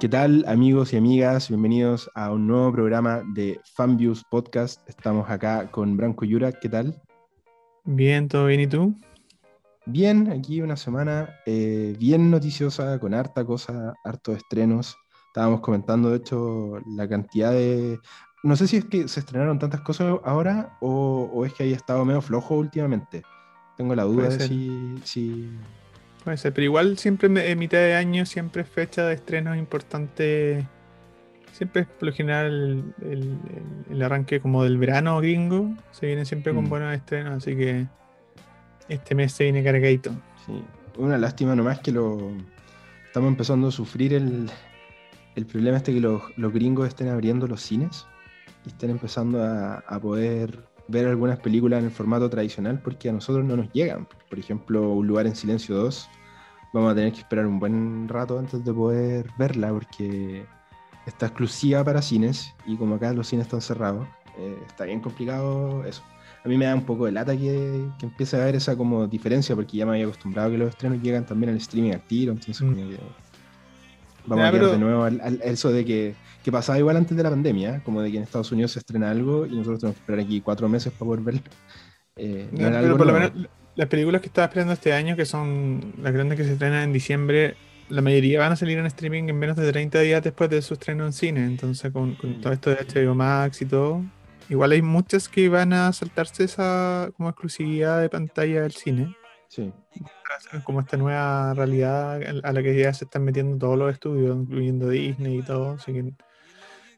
¿Qué tal amigos y amigas? Bienvenidos a un nuevo programa de Fanviews Podcast. Estamos acá con Branco Yura. ¿Qué tal? Bien, todo bien. ¿Y tú? Bien, aquí una semana eh, bien noticiosa, con harta cosa, hartos estrenos. Estábamos comentando, de hecho, la cantidad de... No sé si es que se estrenaron tantas cosas ahora o, es que haya estado medio flojo últimamente. Tengo la duda de si, si, Puede ser, pero igual siempre en mitad de año, siempre es fecha de estrenos importante. Siempre es por lo general el, arranque como del verano gringo. Se viene siempre con mm. buenos estrenos, así que este mes se viene cargadito. Sí, una lástima nomás que lo estamos empezando a sufrir el, problema este que los, gringos estén abriendo los cines y estén empezando a, a poder ver algunas películas en el formato tradicional porque a nosotros no nos llegan. Por ejemplo, Un lugar en silencio 2, vamos a tener que esperar un buen rato antes de poder verla porque está exclusiva para cines y como acá los cines están cerrados, eh, está bien complicado eso. A mí me da un poco de lata que, que, empiece a haber esa como diferencia porque ya me había acostumbrado a que los estrenos llegan también al streaming activo, entonces mm. Vamos a ver de nuevo al, eso de que, que, pasaba igual antes de la pandemia, como de que en Estados Unidos se estrena algo y nosotros tenemos que esperar aquí cuatro meses para poder verlo. Eh, pero por lo menos las películas que estaba esperando este año, que son las grandes que se estrenan en diciembre, la mayoría van a salir en streaming en menos de 30 días después de su estreno en cine. Entonces, con, mm. todo esto de HBO Max y todo, igual hay muchas que van a saltarse esa como exclusividad de pantalla del cine. Sí. Como esta nueva realidad a la que ya se están metiendo todos los estudios, incluyendo Disney y todo. Así que,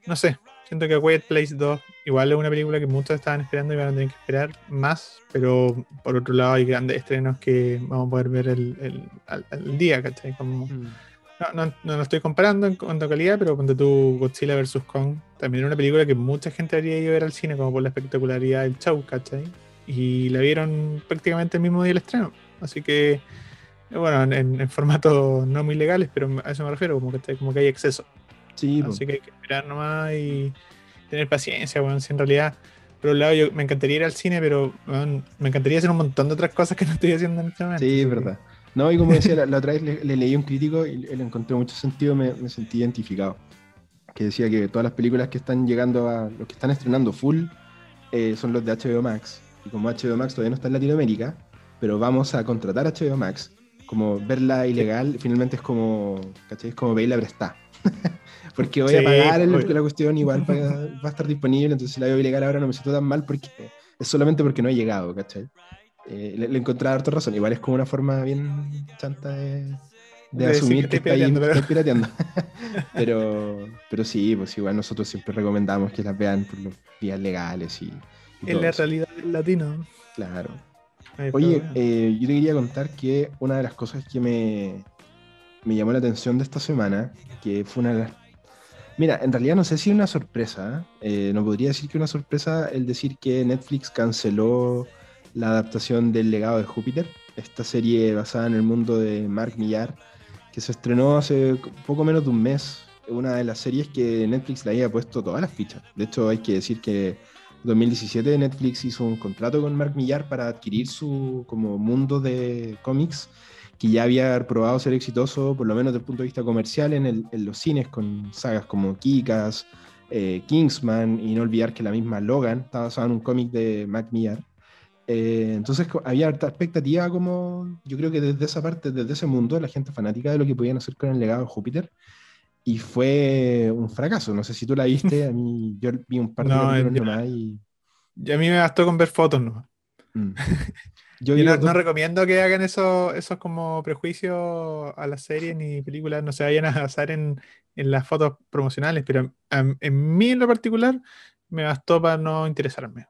no sé, Siento que Quiet Place 2 igual es una película que muchos estaban esperando y van a tener que esperar más, pero por otro lado hay grandes estrenos que vamos a poder ver el, el, día, ¿cachai? Como, mm. no, no, no, lo estoy comparando en cuanto a calidad, pero cuando tú Godzilla vs. Kong, también era una película que mucha gente habría ido a ver al cine como por la espectacularidad del show, ¿cachai? Y la vieron prácticamente el mismo día del estreno. Así que, bueno, en, en formatos no muy legales, pero a eso me refiero, como que, como que hay exceso. Sí, Así que hay que esperar nomás y tener paciencia, bueno, si en realidad, por un lado, yo me encantaría ir al cine, pero me encantaría hacer un montón de otras cosas que no estoy haciendo en este momento. Sí, es verdad. No, y como decía, la, otra vez le, leí un crítico y le encontré mucho sentido, me, me, sentí identificado. Que decía que todas las películas que están llegando a. los que están estrenando full eh, son los de HBO Max. Y como HBO Max todavía no está en Latinoamérica, pero vamos a contratar a HBO Max, como verla ilegal, finalmente es como. ¿cachai? Es como verla prestada. porque voy a pagar la cuestión, igual va a estar disponible, entonces si la veo ilegal ahora no me siento tan mal porque es solamente porque no he llegado, ¿cachai? Eh, le, le encontré harta razón, igual es como una forma bien chanta de, asumir que, está ahí pirateando. pero, pero sí, pues igual nosotros siempre recomendamos que las vean por los vías legales y... en la realidad del latino. Claro. Oye, eh, yo te quería contar que una de las cosas que me, me llamó la atención de esta semana, que fue una de las Mira, en realidad no sé si es una sorpresa. ¿eh? no podría decir que una sorpresa el decir que Netflix canceló la adaptación del legado de Júpiter, esta serie basada en el mundo de Mark Millar, que se estrenó hace poco menos de un mes. Una de las series que Netflix le había puesto todas las fichas. De hecho, hay que decir que 2017 Netflix hizo un contrato con Mark Millar para adquirir su como mundo de cómics que ya había probado ser exitoso, por lo menos desde el punto de vista comercial, en, los cines con sagas como Kikas, eh, Kingsman, y no olvidar que la misma Logan estaba basada en un cómic de Mac Millar. Eh, entonces había harta expectativa como, yo creo que desde esa parte, desde ese mundo, la gente fanática de lo que podían hacer con el legado de Júpiter. Y fue un fracaso. No sé si tú la viste, a mí yo vi un par de no, más y... a mí me bastó con ver fotos, ¿no? Mm. Yo, no, recomiendo que hagan esos, esos como prejuicios a las series ni películas, no se vayan a basar en, las fotos promocionales, pero en, mí en lo particular me bastó para no interesarme.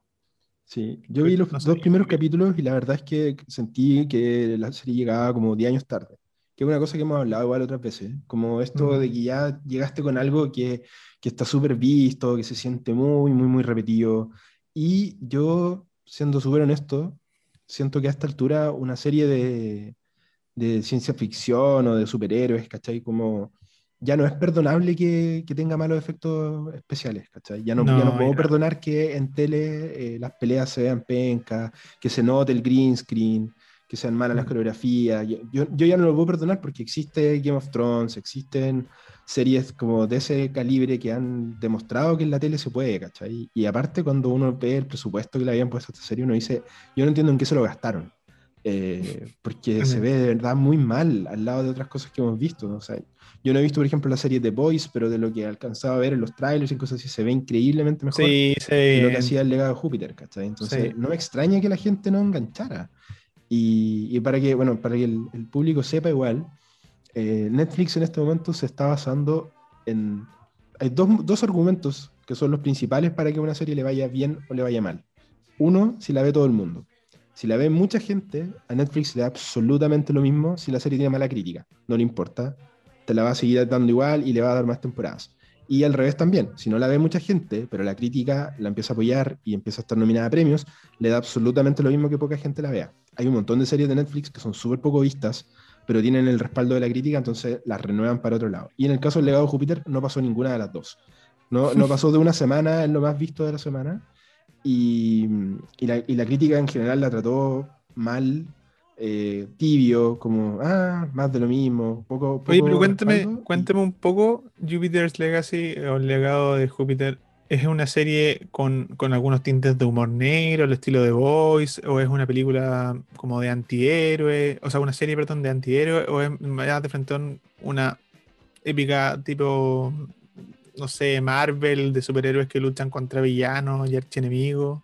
Sí, yo vi los dos primeros capítulos y la verdad es que sentí que la serie llegaba como 10 años tarde, que es una cosa que hemos hablado igual otras veces, como esto de que ya llegaste con algo que, que está súper visto, que se siente muy, muy, muy repetido. Y yo, siendo súper honesto, siento que a esta altura una serie de, de ciencia ficción o de superhéroes, ¿cachai? Como ya no es perdonable que, que tenga malos efectos especiales, ¿cachai? Ya no, ya no puedo perdonar que en tele eh, las peleas se vean pencas, que se note el green screen, que sean malas las coreografías. Yo, yo, ya no lo puedo perdonar porque existe Game of Thrones, existen series como de ese calibre que han demostrado que en la tele se puede, ¿cachai? Y aparte cuando uno ve el presupuesto que le habían puesto a esta serie, uno dice, yo no entiendo en qué se lo gastaron. Eh, porque se ve de verdad muy mal al lado de otras cosas que hemos visto. O sea, yo no he visto, por ejemplo, la serie The Boys, pero de lo que he alcanzado a ver en los trailers y cosas así, se ve increíblemente mejor sí, sí. lo que hacía el legado de Júpiter, ¿cachai? Entonces, no me extraña que la gente no enganchara. Y, para que, bueno, para que el, público sepa igual, eh, Netflix en este momento se está basando en... Hay dos, dos argumentos que son los principales para que una serie le vaya bien o le vaya mal. Uno, si la ve todo el mundo. Si la ve mucha gente, a Netflix le da absolutamente lo mismo si la serie tiene mala crítica. No le importa. Te la va a seguir dando igual y le va a dar más temporadas. Y al revés también. Si no la ve mucha gente, pero la crítica la empieza a apoyar y empieza a estar nominada a premios, le da absolutamente lo mismo que poca gente la vea. Hay un montón de series de Netflix que son súper poco vistas, pero tienen el respaldo de la crítica, entonces las renuevan para otro lado. Y en el caso del legado de Júpiter no pasó ninguna de las dos. No, no pasó de una semana en lo más visto de la semana y, la, crítica en general la trató mal, eh, tibio, como, ah, más de lo mismo. Poco, Oye, pero cuéntame, cuéntame un poco, Jupiter's Legacy o el legado de Júpiter. ¿Es una serie con, algunos tintes de humor negro, el estilo de Voice? ¿O es una película como de antihéroe? O sea, una serie, perdón, de antihéroe. ¿O es más de frente a una épica tipo no sé, Marvel, de superhéroes que luchan contra villanos y archienemigos.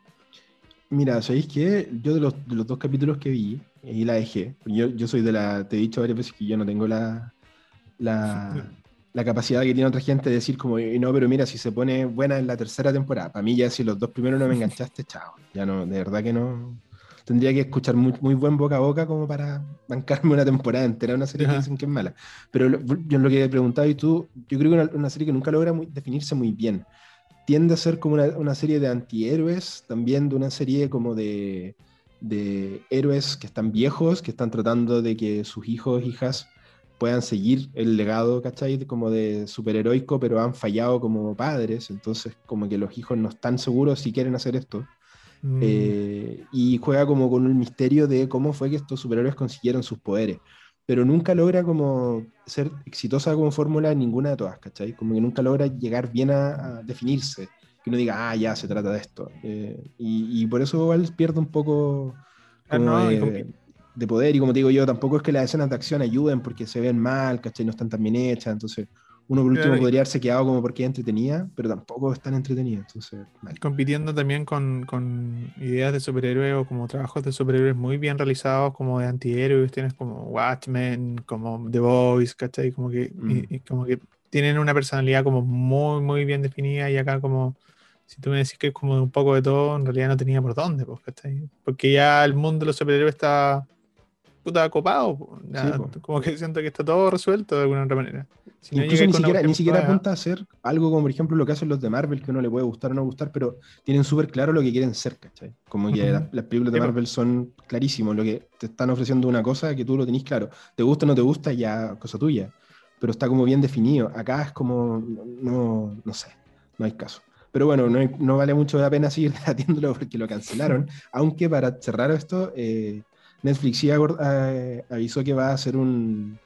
Mira, ¿sabéis qué? Yo de los, dos capítulos que vi, y la dejé. Yo, yo soy de la. Te he dicho varias veces que yo no tengo la. La, la capacidad que tiene otra gente de decir, como, no, pero mira, si se pone buena en la tercera temporada. Para mí, ya si los dos primeros no me enganchaste, chao. Ya no, de verdad que no tendría que escuchar muy, muy buen boca a boca como para bancarme una temporada entera una serie que dicen que es mala. Pero yo lo que he preguntado y tú, yo creo que una, una serie que nunca logra definirse muy bien. Tiende a ser como una, una, serie de antihéroes, también de una serie como de, de héroes que están viejos, que están tratando de que sus hijos, hijas puedan seguir el legado, ¿cachai? Como de superheroico, pero han fallado como padres, entonces como que los hijos no están seguros si quieren hacer esto. Mm. Eh, y juega como con un misterio de cómo fue que estos superhéroes consiguieron sus poderes. Pero nunca logra como ser exitosa como fórmula en ninguna de todas, ¿cachai? Como que nunca logra llegar bien a, definirse. Que uno diga, ah, ya, se trata de esto. Eh, y, por eso igual pierde un poco ah, de, poder. Y como te digo yo, tampoco es que las escenas de acción ayuden porque se ven mal, ¿cachai? No están tan bien hechas. Entonces, uno por último podría haberse quedado como porque entretenía, pero tampoco es tan entretenida. Entonces, Compitiendo también con, ideas de superhéroes o como trabajos de superhéroes muy bien realizados, como de antihéroes, tienes como Watchmen, como The Voice, ¿cachai? Como que, mm. como que tienen una personalidad como muy, muy bien definida y acá como, si tú me decís que es como un poco de todo, en realidad no tenía por dónde, pues. Porque ya el mundo de los superhéroes está puta copado, como que siento que está todo resuelto de alguna otra manera. Incluso ni siquiera, ni siquiera apunta a hacer algo como, por ejemplo, lo que hacen los de Marvel, que uno le puede gustar o no gustar, pero tienen súper claro lo que quieren ser, ¿cachai? Como que las, películas de Marvel son clarísimos, lo que te están ofreciendo una cosa que tú lo tenés claro. Te gusta o no te gusta, ya cosa tuya, pero está como bien definido. Acá es como, no, no sé, no hay caso. Pero bueno, no, no vale mucho la pena seguir debatiéndolo porque lo cancelaron, aunque para cerrar esto, eh, Netflix sí eh, avisó que va a hacer un,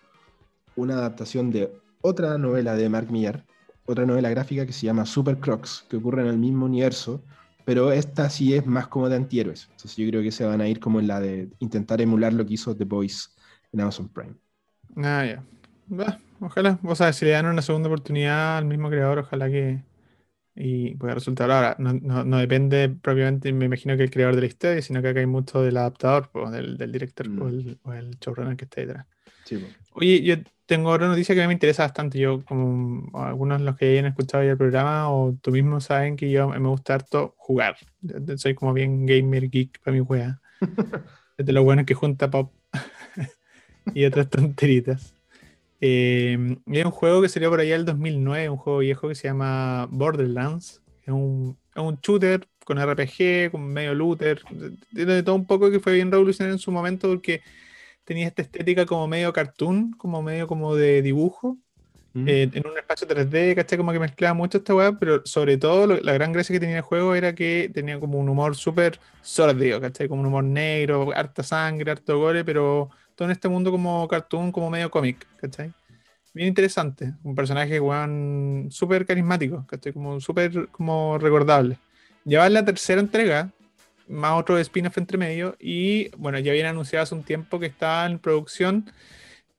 una adaptación de otra novela de Mark Millar, otra novela gráfica que se llama Super Crocs, que ocurre en el mismo universo, pero esta sí es más como de antihéroes. Entonces yo creo que se van a ir como en la de intentar emular lo que hizo The Boys en Amazon Prime. Ah, ya. ojalá, o sea, si le dan una segunda oportunidad al mismo creador, ojalá que y pueda resultar. Ahora, no, no, depende propiamente, me imagino que el creador de la historia, sino que acá hay mucho del adaptador, pues, del, del, director o, mm. el, o, el, showrunner que está detrás. Sí, Oye, yo tengo otra noticia que me interesa bastante. Yo, como algunos de los que hayan escuchado ya el programa, o tú mismo saben que yo me gusta harto jugar. Soy como bien gamer geek para mi wea. de lo bueno que junta pop y otras tonteritas. Eh, es un juego que salió por allá el 2009, un juego viejo que se llama Borderlands. Es un, es un shooter con RPG, con medio looter. Tiene de todo un poco que fue bien revolucionario en su momento porque tenía esta estética como medio cartoon, como medio como de dibujo, Mm. Eh, en un espacio 3D, ¿cachai? Como que mezclaba mucho esta weá, pero sobre todo la gran gracia que tenía el juego era que tenía como un humor súper sordido, ¿cachai? Como un humor negro, harta sangre, harto gore, pero en este mundo como cartoon, como medio cómic, ¿cachai? Bien interesante, un personaje, weón, súper carismático, ¿cachai? Como súper como recordable. Ya va en la tercera entrega, más otro spin-off entre medio, y bueno, ya habían anunciado hace un tiempo que está en producción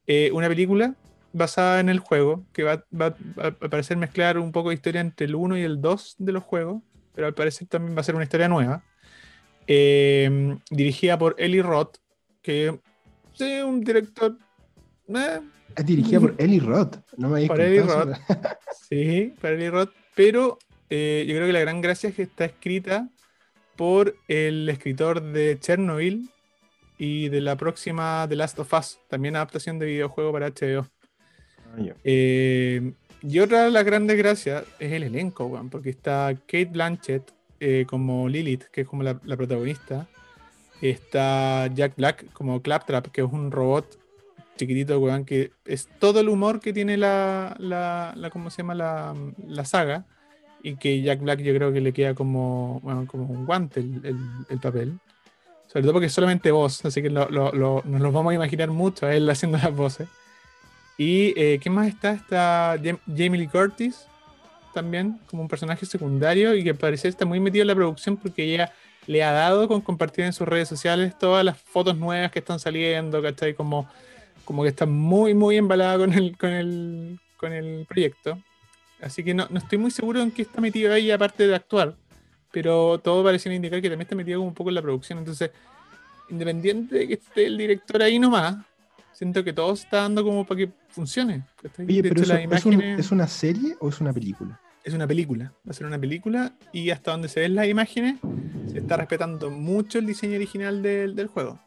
eh, una película basada en el juego, que va, a parecer mezclar un poco de historia entre el 1 y el 2 de los juegos, pero al parecer también va a ser una historia nueva. Em, dirigida por Eli Roth, que es un director. Eh, es dirigida por Eli Roth, no me Por Eli Roth. sí, por Eli Roth, pero eh, yo creo que la gran gracia es que está escrita por el escritor de Chernobyl y de la próxima The Last of Us, también adaptación de videojuego para HBO. Eh, y otra de las grandes gracias es el elenco, porque está Kate Blanchett eh, como Lilith, que es como la, protagonista. Está Jack Black como Claptrap, que es un robot chiquitito, que es todo el humor que tiene la, la, ¿cómo se llama? La, saga. Y que Jack Black yo creo que le queda como, como un guante el, papel. Sobre todo porque es solamente voz, así que nos lo vamos a imaginar mucho a él haciendo las voces. Y eh, ¿qué más está? Está Jamie Lee Curtis también como un personaje secundario y que parece está muy metido en la producción porque ella le ha dado con compartir en sus redes sociales todas las fotos nuevas que están saliendo, ¿cachai? Como, como que está muy, muy embalada con el, con el, con el proyecto. Así que no, no estoy muy seguro en qué está metido ahí aparte de actuar, pero todo parece indicar que también está metido como un poco en la producción. Entonces, independiente de que esté el director ahí nomás, siento que todo está dando como para que funcione. Oye, pero ¿es, una serie o es una película? Es una película, va a ser una película y hasta donde se ven las imágenes se está respetando mucho el diseño original del, juego.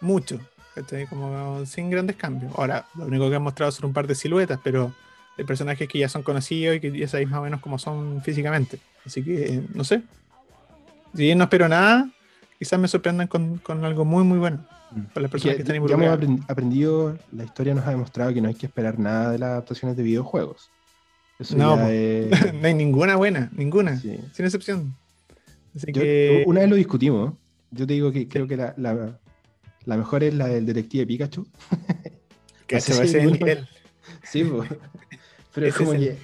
Mucho, como sin grandes cambios. Ahora, lo único que han mostrado son un par de siluetas, pero hay personajes que ya son conocidos y que ya sabéis más o menos cómo son físicamente. Así que, no sé. Si bien no espero nada, quizás me sorprendan con, con algo muy, muy bueno. Para las personas que, están involucradas. Ya hemos aprendido, la historia nos ha demostrado que no hay que esperar nada de las adaptaciones de videojuegos. No, no hay ninguna buena, ninguna, sin excepción. Una vez lo discutimos. Yo te digo que creo que la, la, mejor es la del detective Pikachu. que se va a el nivel. Sí, pero es como que.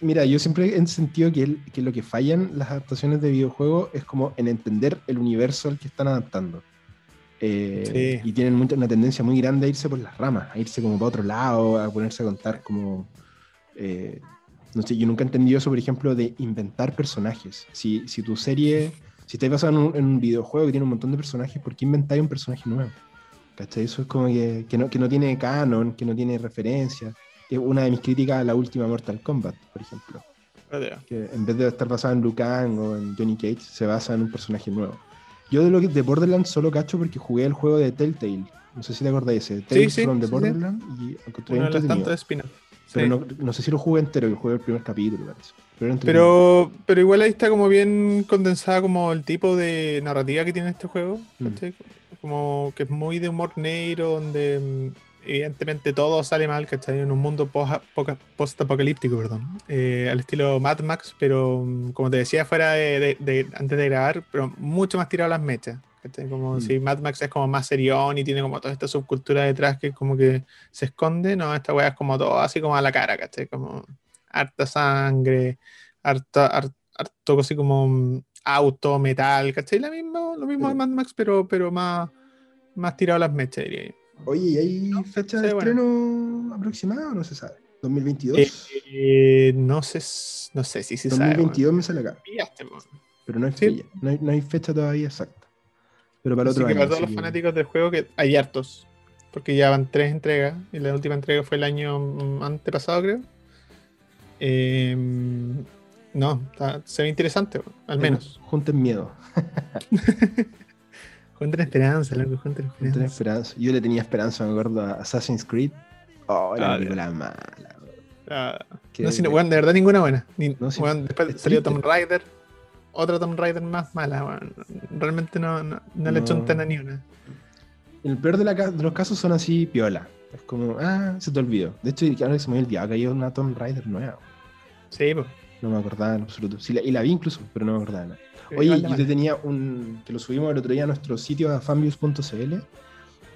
Mira, yo siempre he sentido que, que lo que fallan las adaptaciones de videojuegos es como en entender el universo al que están adaptando. Eh, y tienen una tendencia muy grande a irse por las ramas, a irse como para otro lado, a ponerse a contar como... Eh, no sé, yo nunca he entendido eso, por ejemplo, de inventar personajes. Si, si tu serie, si estáis basado en un, videojuego que tiene un montón de personajes, ¿por qué inventáis un personaje nuevo? ¿Cachai? Eso es como que, que, no, que no tiene canon, que no tiene referencia. Es una de mis críticas a la última Mortal Kombat, por ejemplo. Que en vez de estar basada en Liu Kang o en Johnny Cage, se basa en un personaje nuevo. Yo de lo que de Borderlands solo cacho porque jugué el juego de Telltale. No sé si te acordáis ese. Tales from the Borderlands. Y Uno de las de Pero no, no, sé si lo jugué entero, que jugué el primer capítulo, parece. Pero, pero, pero, igual ahí está como bien condensada como el tipo de narrativa que tiene este juego. Mm. Como que es muy de humor negro, donde mm, evidentemente todo sale mal, ¿cachai? En un mundo post-apocalíptico, perdón. Eh, al estilo Mad Max, pero mm, como te decía, fuera de, antes de grabar, pero mucho más tirado a las mechas. Como mm. si Mad Max es como más serión y tiene como toda esta subcultura detrás que como que se esconde, no, esta weá es como todo así como a la cara, ¿cachai? Como harta sangre, harta, harto, así como mm, auto, metal, ¿cachai? Lo mismo, lo mismo de Mad Max, pero, pero más, más tirado a las mechas, diría yo. Oye, ¿y hay fecha de estreno aproximada o no se sabe? ¿2022? Eh, no, sé, no sé si se 2022 sabe. 2022 me sale acá. Pero no hay, fecha, no, hay, fecha todavía exacta. Pero para otro año. para todos los fanáticos del juego, que hay hartos. Porque ya van tres entregas. Y la última entrega fue el año mm, antepasado, creo. Em, no, se ve interesante, al menos. Junten miedo. Junten esperanza, loco, junten esperanza. esperanza. Yo le tenía esperanza, me acuerdo, a Assassin's Creed. Oh, era una mala. Ah, no, sino, bueno, de verdad ninguna buena. después salió Tomb Raider, otra Tomb Raider más mala. Realmente no, no, no le a ni una. El peor de, los casos son así piola. Es como, ah, se te olvidó. De hecho, ahora se me había olvidado que había una Tomb Raider nueva. Sí, pues. No me acordaba en absoluto. y la vi incluso, pero no me acordaba nada. Oye, yo te tenía un. que lo subimos el otro día a nuestro sitio a fanviews.cl.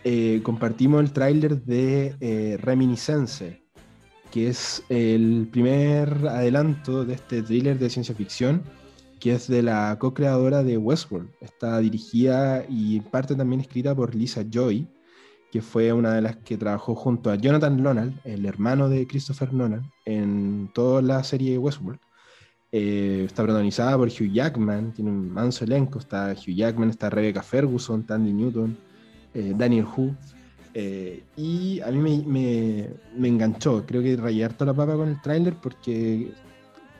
Eh, compartimos el tráiler de eh, Reminiscence, que es el primer adelanto de este thriller de ciencia ficción, que es de la co-creadora de Westworld. Está dirigida y parte también escrita por Lisa Joy, que fue una de las que trabajó junto a Jonathan Lonald, el hermano de Christopher Nolan, en toda la serie Westworld. Eh, está protagonizada por Hugh Jackman, tiene un manso elenco, está Hugh Jackman, está Rebecca Ferguson, Tandy Newton, eh, Daniel Hu. Eh, y a mí me, me, enganchó, creo que rayé toda la papa con el tráiler porque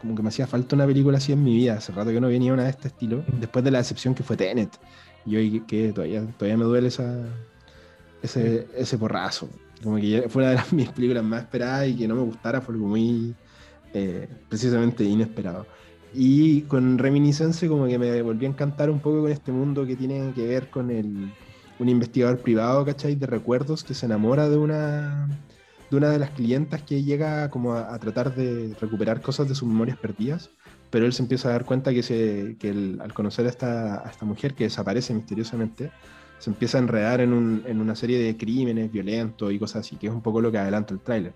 como que me hacía falta una película así en mi vida, hace rato que no venía una de este estilo, después de la decepción que fue Tenet. Y hoy que todavía, todavía me duele esa, ese, ese porrazo. Como que fue una de las, mis películas más esperadas y que no me gustara fue algo muy eh, precisamente inesperado. Y con Reminiscence como que me volví a encantar un poco con este mundo que tiene que ver con el, un investigador privado, ¿cachai? De recuerdos que se enamora de una de una de las clientas que llega como a, tratar de recuperar cosas de sus memorias perdidas, pero él se empieza a dar cuenta que, se, que al conocer a esta, a esta mujer que desaparece misteriosamente, se empieza a enredar en, un, en, una serie de crímenes violentos y cosas así, que es un poco lo que adelanta el tráiler.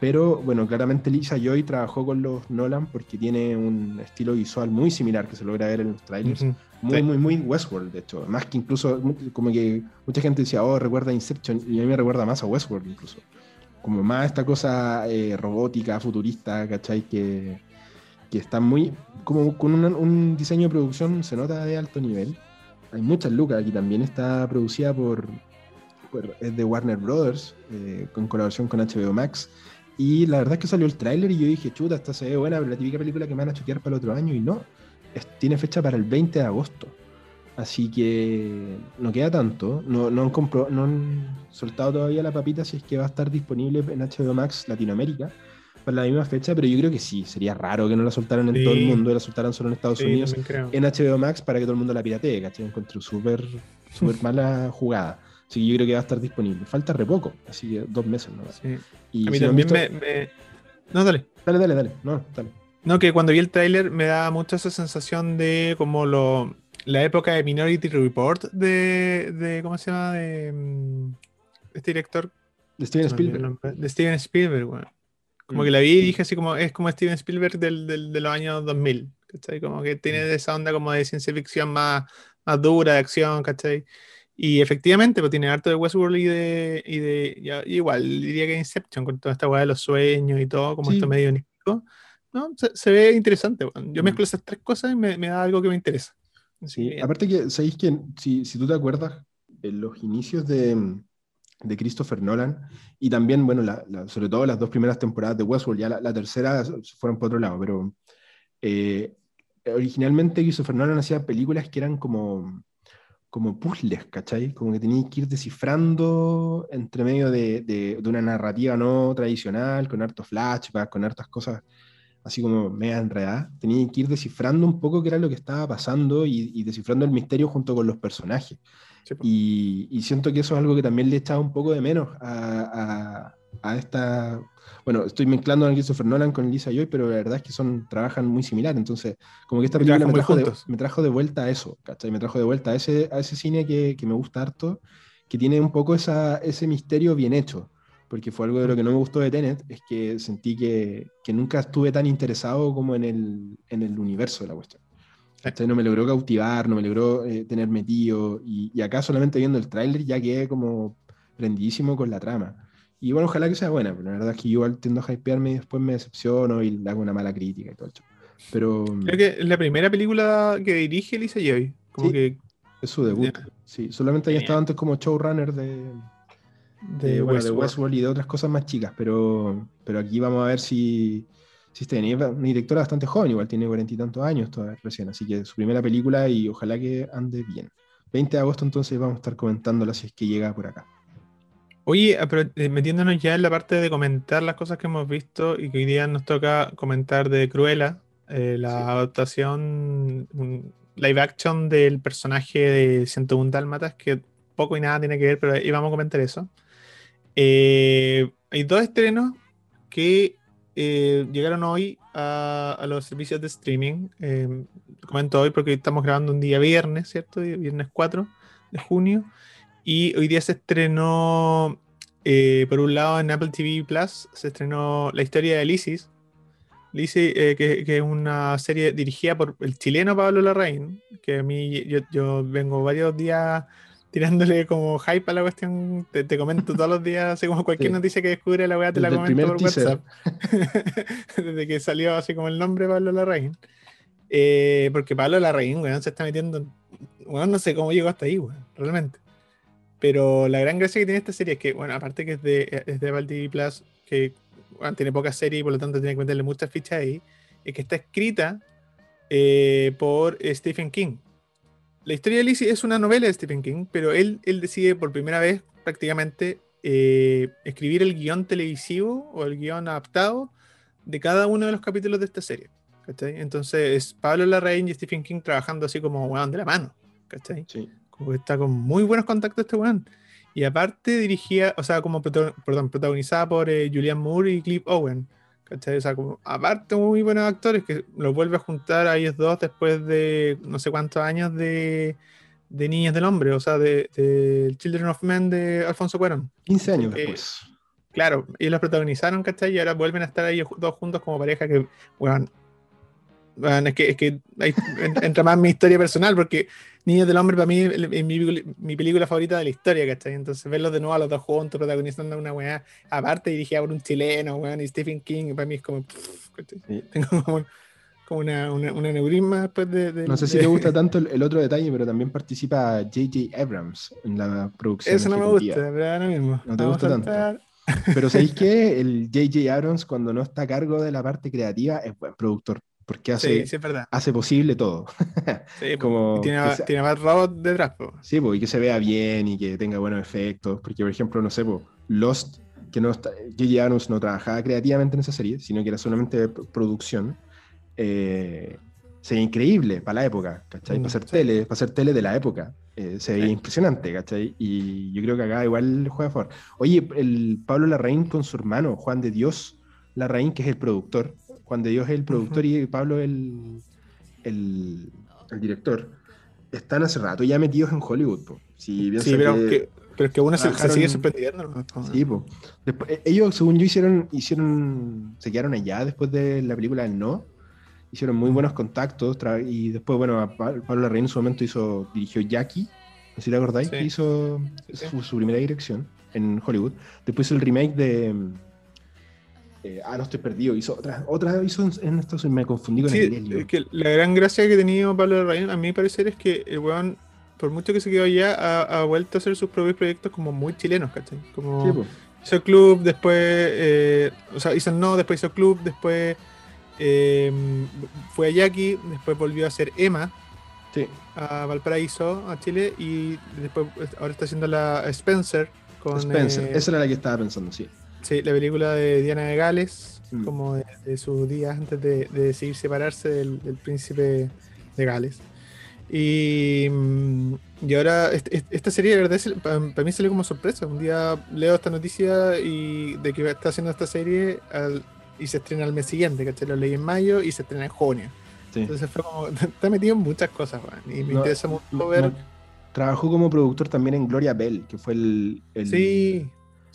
Pero bueno, claramente Lisa Joy trabajó con los Nolan porque tiene un estilo visual muy similar que se logra ver en los trailers. Muy, muy, muy Westworld, de hecho. Más que incluso, como que mucha gente decía, oh, recuerda a Inception, y a mí me recuerda más a Westworld incluso. Como más esta cosa eh, robótica, futurista, ¿cachai? Que, que está muy, como con un diseño de producción se nota de alto nivel. Hay muchas lucas aquí también, está producida por, es de Warner Brothers, eh, con colaboración con HBO Max. Y la verdad es que salió el tráiler y yo dije, chuta, esta se ve buena, pero la típica película que me van a chotear para el otro año y no, tiene fecha para el 20 de agosto. Así que no queda tanto, no, no, han no han soltado todavía la papita si es que va a estar disponible en HBO Max Latinoamérica para la misma fecha, pero yo creo que sí, sería raro que no la soltaran en todo el mundo, la soltaran solo en Estados Unidos, en HBO Max para que todo el mundo la piratee, ¿cachai? Encuentro súper súper mala jugada. Así que yo creo que va a estar disponible. Falta re poco, así que dos meses ¿no? Sí. Y a mí también me, No, dale. Dale, dale, dale. No, dale. No, que cuando vi el tráiler me da mucha esa sensación de como lo, la época de Minority Report de, de ¿cómo se llama? De, mm, este director. De Steven Spielberg. De Steven Spielberg, bueno. Como que la vi y dije así como, es como Steven Spielberg del, del, de los años 2000, ¿cachai? Como que tiene mm. esa onda como de ciencia ficción más, más dura, de acción, ¿cachai? Y efectivamente, pues tiene harto de Westworld y de. Y de igual diría que Inception, con toda esta weá de los sueños y todo, como esto medio onírico. ¿no? Se, ve interesante. Yo mm. mezclo esas tres cosas y me, me da algo que me interesa. Sí, aparte que, ¿sabéis que si, si, tú te acuerdas, en los inicios de, de Christopher Nolan, y también, bueno, sobre todo las dos primeras temporadas de Westworld, ya la, tercera fueron por otro lado, pero eh, originalmente Christopher Nolan hacía películas que eran como como puzzles, ¿cachai? Como que tenías que ir descifrando entre medio de, de, una narrativa no tradicional, con hartos flashbacks, con hartas cosas así como mega enredadas. Tenías que ir descifrando un poco qué era lo que estaba pasando y, descifrando el misterio junto con los personajes. y, y, siento que eso es algo que también le echaba un poco de menos a, a esta bueno, estoy mezclando a Christopher Nolan con Lisa Joy, pero la verdad es que son, trabajan muy similar. Entonces, como que esta película me trajo, de, me trajo, de, vuelta a eso, ¿cachai? Me trajo de vuelta a ese, a ese cine que, que me gusta harto, que tiene un poco esa, ese misterio bien hecho. Porque fue algo de lo que no me gustó de Tenet, es que sentí que, que nunca estuve tan interesado como en el, en el universo de la cuestión. No me logró cautivar, no me logró eh, tener metido. Y, y, acá solamente viendo el tráiler ya quedé como prendidísimo con la trama. Y bueno, ojalá que sea buena, pero la verdad es que yo igual tiendo a hypearme y después me decepciono y le hago una mala crítica y todo eso. Pero. Creo que es la primera película que dirige Lisa Joy. Como que. Es su debut. Sí, solamente había estado antes como showrunner de. De, Westworld. y de otras cosas más chicas, pero, pero aquí vamos a ver si, si está bien. Una directora bastante joven, igual tiene cuarenta y tantos años todavía recién, así que su primera película y ojalá que ande bien. 20 de agosto entonces vamos a estar comentándola si es que llega por acá. Oye, pero eh, metiéndonos ya en la parte de comentar las cosas que hemos visto y que hoy día nos toca comentar de Cruella, eh, la adaptación live action del personaje de 101 Dálmatas, que poco y nada tiene que ver, pero íbamos a comentar eso. Eh, hay dos estrenos que eh, llegaron hoy a, los servicios de streaming. Eh, comento hoy porque estamos grabando un día viernes, ¿cierto? Viernes 4 de junio. Y hoy día se estrenó, por un lado en Apple TV Plus, se estrenó la historia de Lisis, Lizzie, que, es una serie dirigida por el chileno Pablo Larraín, que a mí yo, yo vengo varios días tirándole como hype a la cuestión. Te, comento todos los días, así como cualquier noticia que descubre la weá, te la comento por WhatsApp. Desde que salió así como el nombre Pablo Larraín. Eh, porque Pablo Larraín, weón, se está metiendo. Weón, no sé cómo llegó hasta ahí, weón, realmente. Pero la gran gracia que tiene esta serie es que, bueno, aparte que es de, es de Apple Plus, que tiene pocas series y por lo tanto tiene que meterle muchas fichas ahí, es que está escrita eh, por Stephen King. La historia de Lizzie es una novela de Stephen King, pero él, él decide por primera vez prácticamente eh, escribir el guion televisivo o el guion adaptado de cada uno de los capítulos de esta serie. Entonces es Pablo Larraín y Stephen King trabajando así como weón de la mano. Como que está con muy buenos contactos este weón. Y aparte dirigía, o sea, como perdón, protagonizada por eh, Julian Moore y Cliff Owen. ¿Cachai? O sea, como, aparte muy buenos actores que los vuelve a juntar a ellos dos después de no sé cuántos años de, de Niñas del Hombre, o sea, de, de, Children of Men de Alfonso Cuarón. 15 años después. Claro, ellos los protagonizaron, ¿cachai? Y ahora vuelven a estar ellos dos juntos como pareja que, bueno, bueno es que, es que entra más mi historia personal, porque Niños del Hombre para mí es mi, película favorita de la historia, ¿cachai? Entonces verlos de nuevo a los dos juntos protagonizando una weá, aparte dirigida por un chileno, weón, y Stephen King, para mí es como... Tengo como, como una, una, una, neurisma después de, No sé si te gusta tanto el, otro detalle, pero también participa J.J. Abrams en la producción. Eso no me gusta, pero ahora mismo. No te gusta tanto. Pero ¿sabéis que El J.J. Abrams, cuando no está a cargo de la parte creativa, es buen productor porque hace, hace posible todo. como tiene, tiene, más robots detrás. Sí, y que se vea bien y que tenga buenos efectos. Porque, por ejemplo, no sé, Lost, que no está, J.J. no trabajaba creativamente en esa serie, sino que era solamente producción. Eh, se ve increíble para la época, ¿cachai? para, hacer tele, para hacer tele de la época. Eh, se ve impresionante, ¿cachai? Y yo creo que acá igual juega a favor. Oye, el Pablo Larraín con su hermano, Juan de Dios Larraín, que es el productor, Dios es el productor y Pablo el, el, director, están hace rato ya metidos en Hollywood. sí, pero, que, pero es que uno se, sigue sorprendiendo. Sí, Después, ellos, según yo, hicieron, hicieron, se quedaron allá después de la película El No. Hicieron muy buenos contactos y después, bueno, Pablo Larraín en su momento hizo, dirigió Jackie, no sé si te acordáis, que hizo su, su, primera dirección en Hollywood. Después hizo el remake de eh, ah, no estoy perdido, hizo otra, otra hizo en, Estados Unidos, me confundí con el que La gran gracia que ha tenido Pablo Larraín, a mi parecer, es que el weón, por mucho que se quedó allá, ha, vuelto a hacer sus propios proyectos como muy chilenos, ¿cachai? Como hizo Club, después, eh, o sea, hizo No, después hizo Club, después eh, fue a Jackie, después volvió a hacer Emma. A Valparaíso, a Chile, y después ahora está haciendo la Spencer. Con, Spencer, esa era la que estaba pensando, sí. Sí, la película de Diana de Gales, mm. como de, sus días antes de, decidir separarse del, príncipe de Gales. Y, mm, y ahora esta serie de verdad para, mí salió como sorpresa. Un día leo esta noticia y de que está haciendo esta serie y se estrena el mes siguiente, ¿cachai? Lo leí en mayo y se estrena en junio. Entonces fue como, está metido en muchas cosas, y me interesa mucho ver... trabajó como productor también en Gloria Bell, que fue el... el... Sí,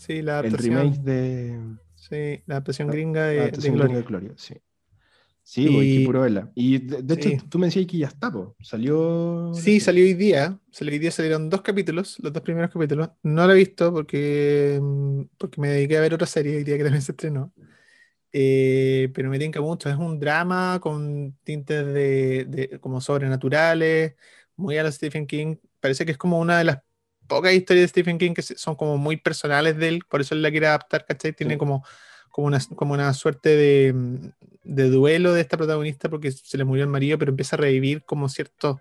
Sí, la adaptación. El remake de. Sí, la adaptación gringa de, Gloria. sí. Sí, y... puro verla. Y de, hecho, tú me decías que ya está, salió. Sí, salió hoy día. Salió hoy día salieron dos capítulos, los dos primeros capítulos. No lo he visto porque, porque me dediqué a ver otra serie hoy día que también se estrenó. Eh, pero me tinca mucho. Es un drama con tintes de, de como sobrenaturales, muy a la Stephen King. Parece que es como una de las pocas historias de Stephen King que son como muy personales de él, por eso él la quiere adaptar, ¿cachai? Tiene como, como, una, como una suerte de, de, duelo de esta protagonista porque se le murió el marido, pero empieza a revivir como ciertos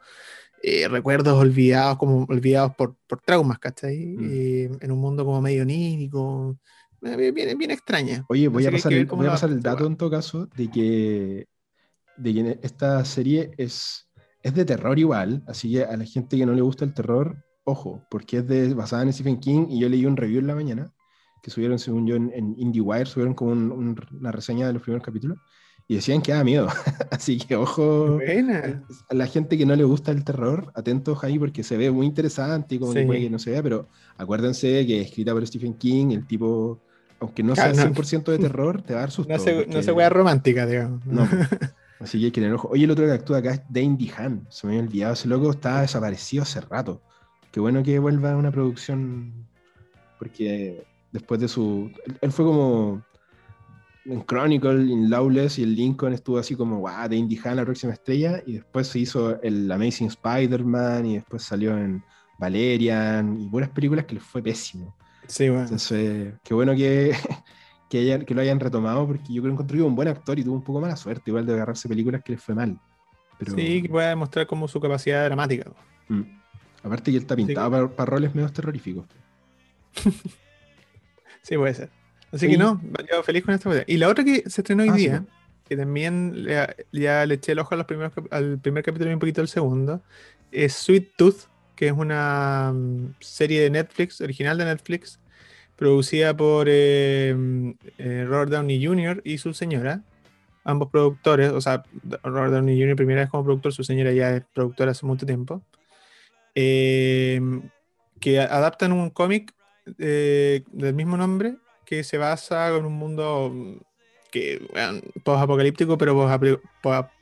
eh, recuerdos olvidados, como olvidados por, por traumas, ¿cachai? Mm. Eh, en un mundo como medio onírico, eh, bien, bien extraña. Oye, voy, a pasar, el, voy a pasar el dato en todo caso de que, de que esta serie es, es de terror igual, así que a la gente que no le gusta el terror, ojo, porque es de, basada en Stephen King y yo leí un review en la mañana que subieron, según yo, en, IndieWire, subieron como una reseña de los primeros capítulos y decían que da miedo. Así que ojo, a la gente que no le gusta el terror, atentos ahí porque se ve muy interesante y como que puede que no se vea, pero acuérdense que es escrita por Stephen King, el tipo, aunque no sea 100% de terror, te va a dar susto. No se, no se romántica, digamos. No. Así que hay que tener ojo. Oye, el otro que actúa acá es Dane Han. Se me había olvidado, ese loco estaba desaparecido hace rato. Qué bueno que vuelva a una producción. Porque después de su. Él fue como. En Chronicle, en Lawless y el Lincoln estuvo así como, wow, Dane Han, la próxima estrella. Y después se hizo el Amazing Spider-Man y después salió en Valerian y buenas películas que le fue pésimo. Sí, bueno. Entonces, qué bueno que, que, que lo hayan retomado, porque yo creo que encontré un buen actor y tuvo un poco mala suerte, igual de agarrarse películas que le fue mal. Sí, que puede demostrar como su capacidad dramática. Mm. Aparte que él está pintado para, roles medio terroríficos. sí, puede ser. Así que no, yo feliz con esta Y la otra que se estrenó hoy ah, día, que también ya le eché el ojo a los primeros, al primer capítulo y un poquito al segundo, es Sweet Tooth, que es una mm, serie de Netflix, original de Netflix, producida por eh, eh, Robert Downey Jr. y su señora, ambos productores, o sea, Robert Downey Jr. primera vez como productor, su señora ya es productora hace mucho tiempo, em, que adaptan un cómic eh, del mismo nombre que se basa en un mundo que post-apocalíptico, pero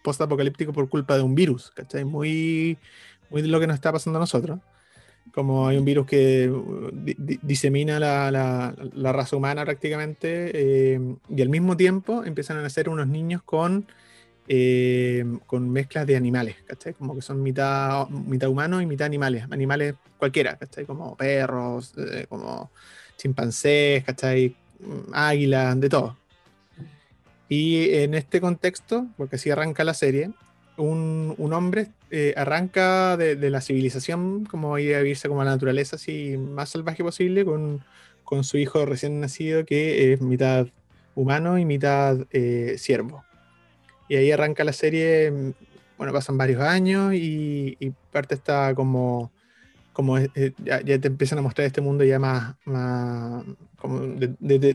post-apocalíptico por culpa de un virus, ¿cachai? Muy, muy de lo que nos está pasando a nosotros como hay un virus que uh, disemina la, la, raza humana prácticamente, eh, y al mismo tiempo empiezan a nacer unos niños con, eh, con mezclas de animales, ¿cachai? Como que son mitad, mitad humanos y mitad animales, animales cualquiera, ¿cachai? Como perros, eh, como chimpancés, ¿cachai? Mm, águilas, de todo. Y en este contexto, porque así arranca la serie, un, un hombre eh, arranca de, de, la civilización, como ir a vivirse como a la naturaleza así más salvaje posible, con, con, su hijo recién nacido que es mitad humano y mitad eh, siervo. Y ahí arranca la serie, mm, bueno, pasan varios años y, y parte está como como ya, te empiezan a mostrar este mundo ya más, más como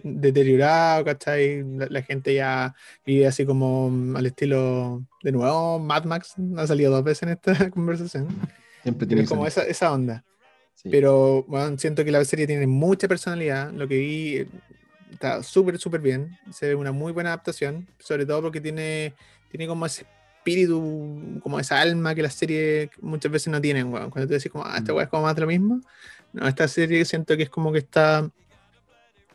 deteriorado, ¿cachai? La, gente ya vive así como al estilo, de nuevo, Mad Max, ha salido dos veces en esta conversación. Siempre tiene como esa, esa, onda. Pero bueno, siento que la serie tiene mucha personalidad, lo que vi está súper, súper bien, se ve una muy buena adaptación, sobre todo porque tiene, tiene como ese espíritu, como esa alma que las series muchas veces no tienen, weón. Cuando te decís como, ah, esta mm. weá es como más de lo mismo. No, esta serie siento que es como que está.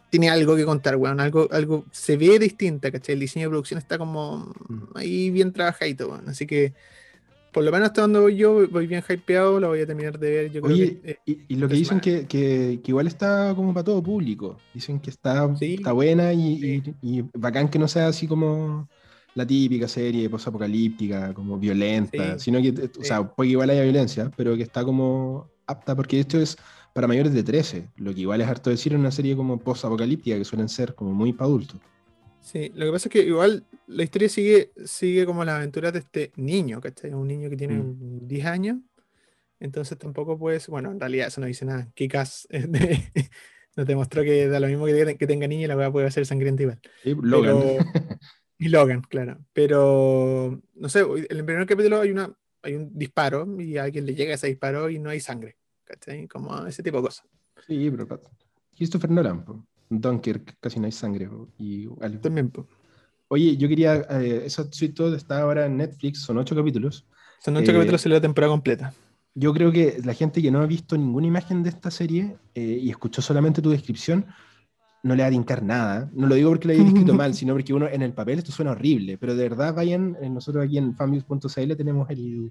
Tiene algo que contar, weón. Algo, algo se ve distinta, ¿cachai? El diseño de producción está como mm. ahí bien trabajadito, weón. Así que, por lo menos hasta donde voy yo, voy bien hypeado, la voy a terminar de ver. Yo Oye, creo que, y, lo que dicen que, que, igual está como para todo público. Dicen que está, está buena y, y, bacán que no sea así como la típica serie post-apocalíptica, como violenta, sino que, o sea, puede que igual haya violencia, pero que está como apta, porque esto es para mayores de 13, lo que igual es harto decir en una serie como post-apocalíptica, que suelen ser como muy para adultos. Sí, lo que pasa es que igual la historia sigue, sigue como las aventuras de este niño, ¿cachai? Un niño que tiene 10 mm. años, entonces tampoco puedes, bueno, en realidad eso no dice nada. Kikas nos demostró que da lo mismo que, que tenga niño y la verdad puede ser sangrienta igual. Sí, Logan. Y Logan, claro. Pero, no sé, en el primer capítulo hay, una, hay un disparo y a alguien le llega ese disparo y no hay sangre. ¿Cachai? Como ese tipo de cosas. Sí, pero Christopher Nolan, Dunkirk, casi no hay sangre. Y, También, Oye, yo quería, eh, esa suite está ahora en Netflix, son ocho capítulos. Son ocho capítulos y la temporada completa. Yo creo que la gente que no ha visto ninguna imagen de esta serie eh, y escuchó solamente tu descripción, no le va a tincar nada. No lo digo porque lo haya escrito mal, sino porque uno en el papel esto suena horrible. Pero de verdad, vayan, eh, nosotros aquí en fanviews.cl tenemos, el,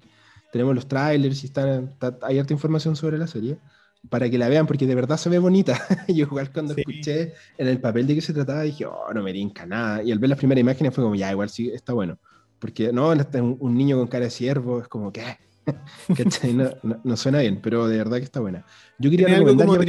tenemos los trailers y está, hay harta información sobre la serie para que la vean, porque de verdad se ve bonita. Yo igual cuando escuché en el papel de qué se trataba, dije, oh, no me tinca nada. Y al ver las primeras imágenes fue como, ya, igual sí, está bueno. Porque no, un, niño con cara de ciervo, es como, ¿qué? no, no, suena bien, pero de verdad que está buena. Yo quería recomendar...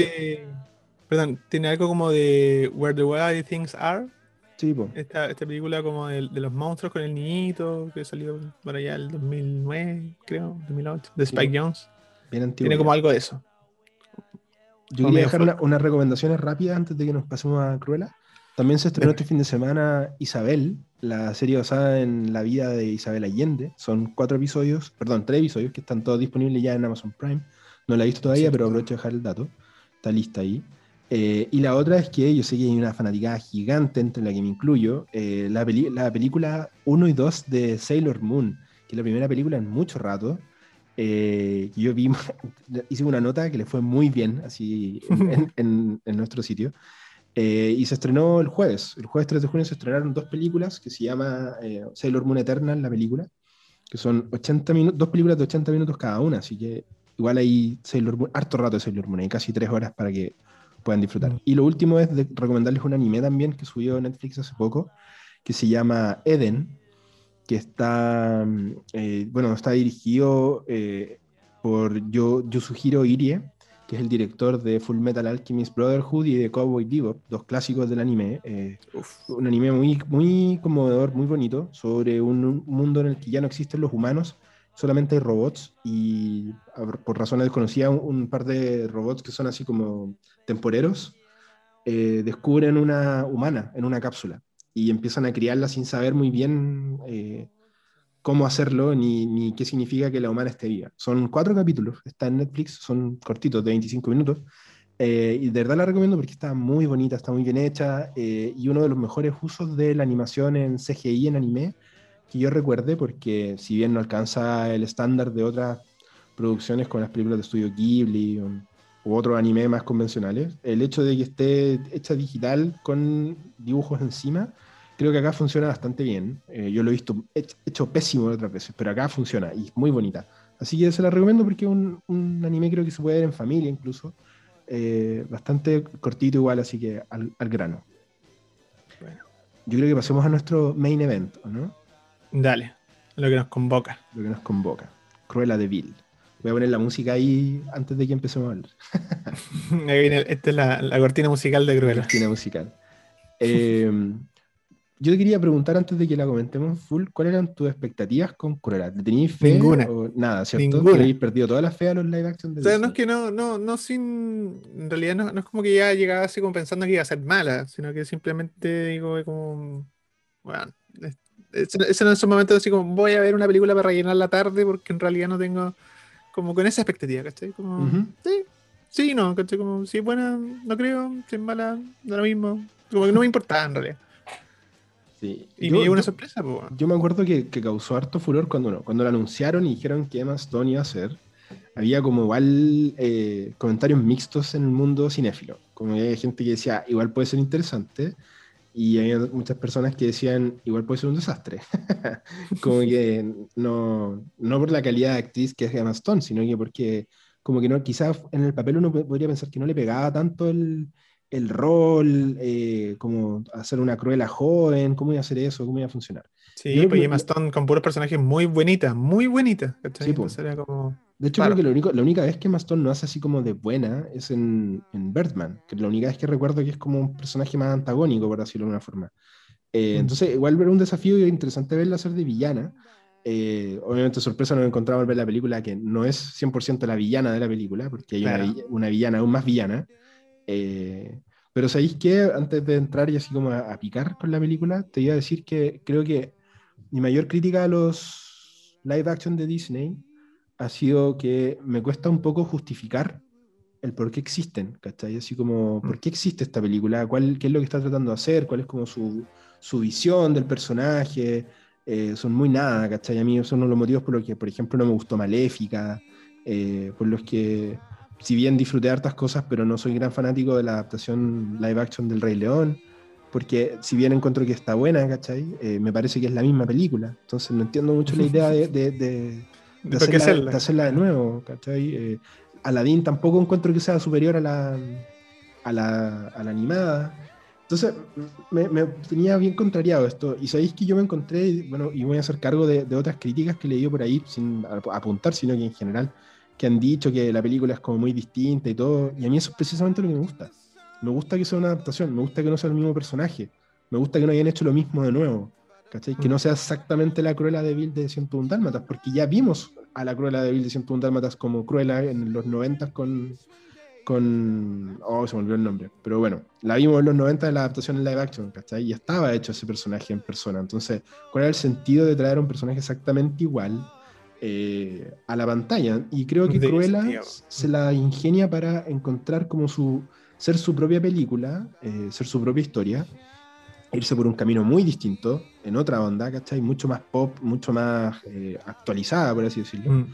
Perdón, tiene algo como de Where the Wild Things Are. Sí, po. Esta, esta película como de, los monstruos con el niñito que salió por allá el 2009, creo, 2008, de Spike Jones. Bien antiguo. Tiene como algo de eso. Yo quería dejar unas recomendaciones rápidas antes de que nos pasemos a Cruella. También se estrenó este fin de semana Isabel, la serie basada en la vida de Isabel Allende. Son cuatro episodios, perdón, tres episodios que están todos disponibles ya en Amazon Prime. No la he visto todavía, pero aprovecho de dejar el dato. Está lista ahí. Eh, y la otra es que yo sé que hay una fanaticada gigante entre la que me incluyo. Eh, la, la, película 1 y 2 de Sailor Moon, que es la primera película en mucho rato. Eh, yo vi, hice una nota que le fue muy bien así en, en nuestro sitio. Eh, y se estrenó el jueves. El jueves 3 de junio se estrenaron dos películas que se llama eh, Sailor Moon Eternal, la película, que son 80 minutos, dos películas de 80 minutos cada una, así que igual hay Sailor Moon, harto rato de Sailor Moon, hay casi tres horas para que puedan disfrutar. Mm. Y lo último es de recomendarles un anime también que subió Netflix hace poco, que se llama Eden, que está, eh, bueno, está dirigido por Yo, Yosuhiro Irie, que es el director de Full Metal Alchemist Brotherhood y de Cowboy Bebop, dos clásicos del anime. Eh, un anime muy, muy conmovedor, muy bonito, sobre un mundo en el que ya no existen los humanos, solamente hay robots y por razones desconocidas un, par de robots que son así como temporeros eh, descubren una humana en una cápsula y empiezan a criarla sin saber muy bien eh, cómo hacerlo ni, ni, qué significa que la humana esté viva. Son cuatro capítulos, está en Netflix, son cortitos, de 25 minutos. Eh, y de verdad la recomiendo porque está muy bonita, está muy bien hecha eh, y uno de los mejores usos de la animación en CGI en anime que yo recuerde, porque si bien no alcanza el estándar de otras producciones como las películas de estudio Ghibli o, u otros anime más convencionales, el hecho de que esté hecha digital con dibujos encima creo que acá funciona bastante bien. Eh, yo lo he visto hecho pésimo otras veces, pero acá funciona y es muy bonita. Así que se la recomiendo porque es un, un anime creo que se puede ver en familia incluso. Eh, bastante cortito igual, así que al, al, grano. Bueno. Yo creo que pasemos a nuestro main event, ¿no? Dale, lo que nos convoca. Lo que nos convoca. Cruella de Vil. Voy a poner la música ahí antes de que empecemos a hablar. esta es la, la, cortina musical de Cruella. La cortina musical. Eh, yo te quería preguntar antes de que la comentemos full, ¿cuáles eran tus expectativas con Cruella? ¿Tenías fe? Ninguna. O nada, ¿cierto? Ninguna. ¿Habéis perdido toda la fe a los live action de O sea, no es que no, no, no sin. En realidad no, no, es como que ya llegaba así como pensando que iba a ser mala, sino que simplemente digo como. Bueno, es, es en esos momentos así como voy a ver una película para rellenar la tarde porque en realidad no tengo. Como con esa expectativa, ¿cachai? Como. Sí, sí, no, ¿cachai? Como si es buena, no creo, si es mala, da lo mismo. Como que no me importaba en realidad. Y me dio una sorpresa, Yo me acuerdo que, causó harto furor cuando, cuando lo anunciaron y dijeron que Emma Stone iba a ser. Había como igual eh, comentarios mixtos en el mundo cinéfilo. Como había gente que decía, igual puede ser interesante. Y había muchas personas que decían, igual puede ser un desastre. como que no, no por la calidad de actriz que es Emma Stone, sino que porque como que no, quizás en el papel uno podría pensar que no le pegaba tanto el, el rol, eh, como hacer una cruela joven, cómo iba a hacer eso, cómo iba a funcionar. Sí, pues Emma Stone con puros personajes muy bonitas, muy bonitas. Sí, pues. como... De hecho, creo que lo único, la única vez que Emma Stone no hace así como de buena es en, en, Birdman, que la única vez que recuerdo que es como un personaje más antagónico, por decirlo de una forma. Eh, mm. Entonces, igual ver un desafío y interesante verla hacer de villana. Eh, obviamente, sorpresa nos encontramos al ver la película que no es 100% la villana de la película, porque hay una, una villana aún más villana. Eh, pero ¿sabéis qué? Antes de entrar y así como a, picar con la película, te iba a decir que creo que mi mayor crítica a los live action de Disney ha sido que me cuesta un poco justificar el por qué existen, ¿cachai? Así como, mm. ¿por qué existe esta película? ¿Cuál, ¿Qué es lo que está tratando de hacer? ¿Cuál es como su, su visión del personaje? Eh, son muy nada, ¿cachai? A mí son los motivos por los que, por ejemplo, no me gustó Maléfica, eh, por los que si bien disfruté hartas cosas, pero no soy gran fanático de la adaptación live action del Rey León, porque si bien encuentro que está buena, ¿cachai? Eh, me parece que es la misma película, entonces no entiendo mucho la idea de, de, de, hacerla, de, nuevo, ¿cachai? Eh, Aladdin tampoco encuentro que sea superior a la, a la, a la animada. Entonces, me, me, tenía bien contrariado esto. Y sabéis que yo me encontré, bueno, y voy a hacer cargo de, otras críticas que leí por ahí, sin apuntar, sino que en general que han dicho que la película es como muy distinta y todo, y a mí eso es precisamente lo que me gusta. Me gusta que sea una adaptación, me gusta que no sea el mismo personaje, me gusta que no hayan hecho lo mismo de nuevo, ¿cachai? Que no sea exactamente la Cruella de Vil de 101 Dálmatas, porque ya vimos a la Cruella de Vil de 101 Dálmatas como Cruella en los 90 con, con. Oh, se me olvidó el nombre. Pero bueno, la vimos en los 90 de la adaptación en live action, ¿cachai? Y estaba hecho ese personaje en persona. Entonces, ¿cuál era el sentido de traer un personaje exactamente igual eh, a la pantalla? Y creo que Cruella se la ingenia para encontrar como su. ser su propia película, eh, ser su propia historia irse por un camino muy distinto, en otra onda, ¿cachai? Mucho más pop, mucho más eh, actualizada, por así decirlo. Mm.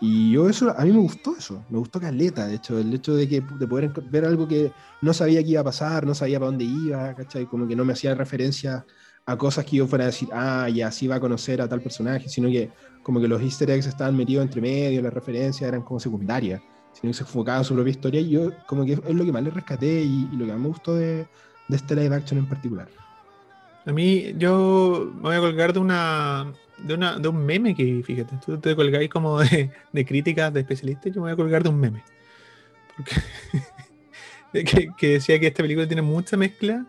Y yo eso, a mí me gustó eso, me gustó Caleta, de hecho, el hecho de, que, de poder ver algo que no sabía que iba a pasar, no sabía para dónde iba, ¿cachai? Como que no me hacía referencia a cosas que yo fuera a decir, ah, ya sí va a conocer a tal personaje, sino que como que los easter eggs estaban metidos entre medio, las referencias eran como secundarias, sino que se enfocaba en su propia historia y yo como que es lo que más le rescaté y, lo que más me gustó de, de este live action en particular. A mí, yo me voy a colgar de una, de, una, de un meme que, fíjate, tú te colgáis como de, de críticas de especialistas, yo me voy a colgar de un meme. que, que, decía que esta película tiene mucha mezcla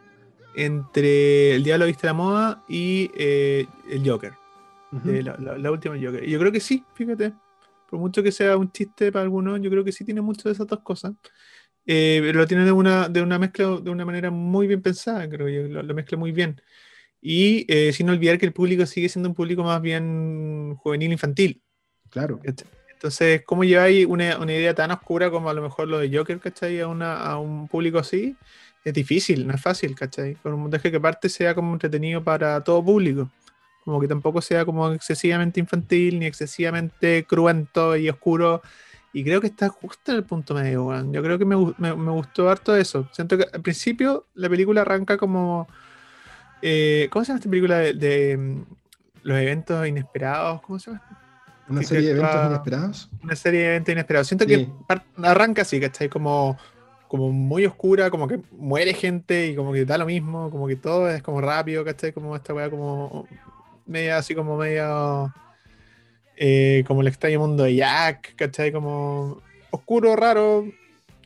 entre El Diablo Viste la Moda y eh, el Joker. la, última Joker. Y yo creo que sí, fíjate. Por mucho que sea un chiste para algunos, yo creo que sí tiene mucho de esas dos cosas. Eh, pero lo tiene de una, de una mezcla, de una manera muy bien pensada, creo yo. Lo, lo mezcla muy bien. Y eh, sin olvidar que el público sigue siendo un público más bien juvenil infantil. Claro. Entonces, ¿cómo lleváis una, una, idea tan oscura como a lo mejor lo de Joker, ¿cachai? A, una, a un público así, es difícil, no es fácil, ¿cachai? Con un montaje que aparte sea como entretenido para todo público. Como que tampoco sea como excesivamente infantil, ni excesivamente cruento y oscuro. Y creo que está justo en el punto medio, Yo creo que me, me, me gustó harto eso. Siento que al principio la película arranca como eh, ¿Cómo se llama esta película de, mm, los eventos inesperados? ¿Cómo se llama? ¿Una serie de eventos inesperados? Una serie de eventos inesperados. Siento que arranca así, ¿cachai? Como, como muy oscura, como que muere gente y como que da lo mismo, como que todo es como rápido, ¿cachai? Como esta weá como media así como medio eh, como el extraño mundo de Jack, ¿cachai? Como oscuro, raro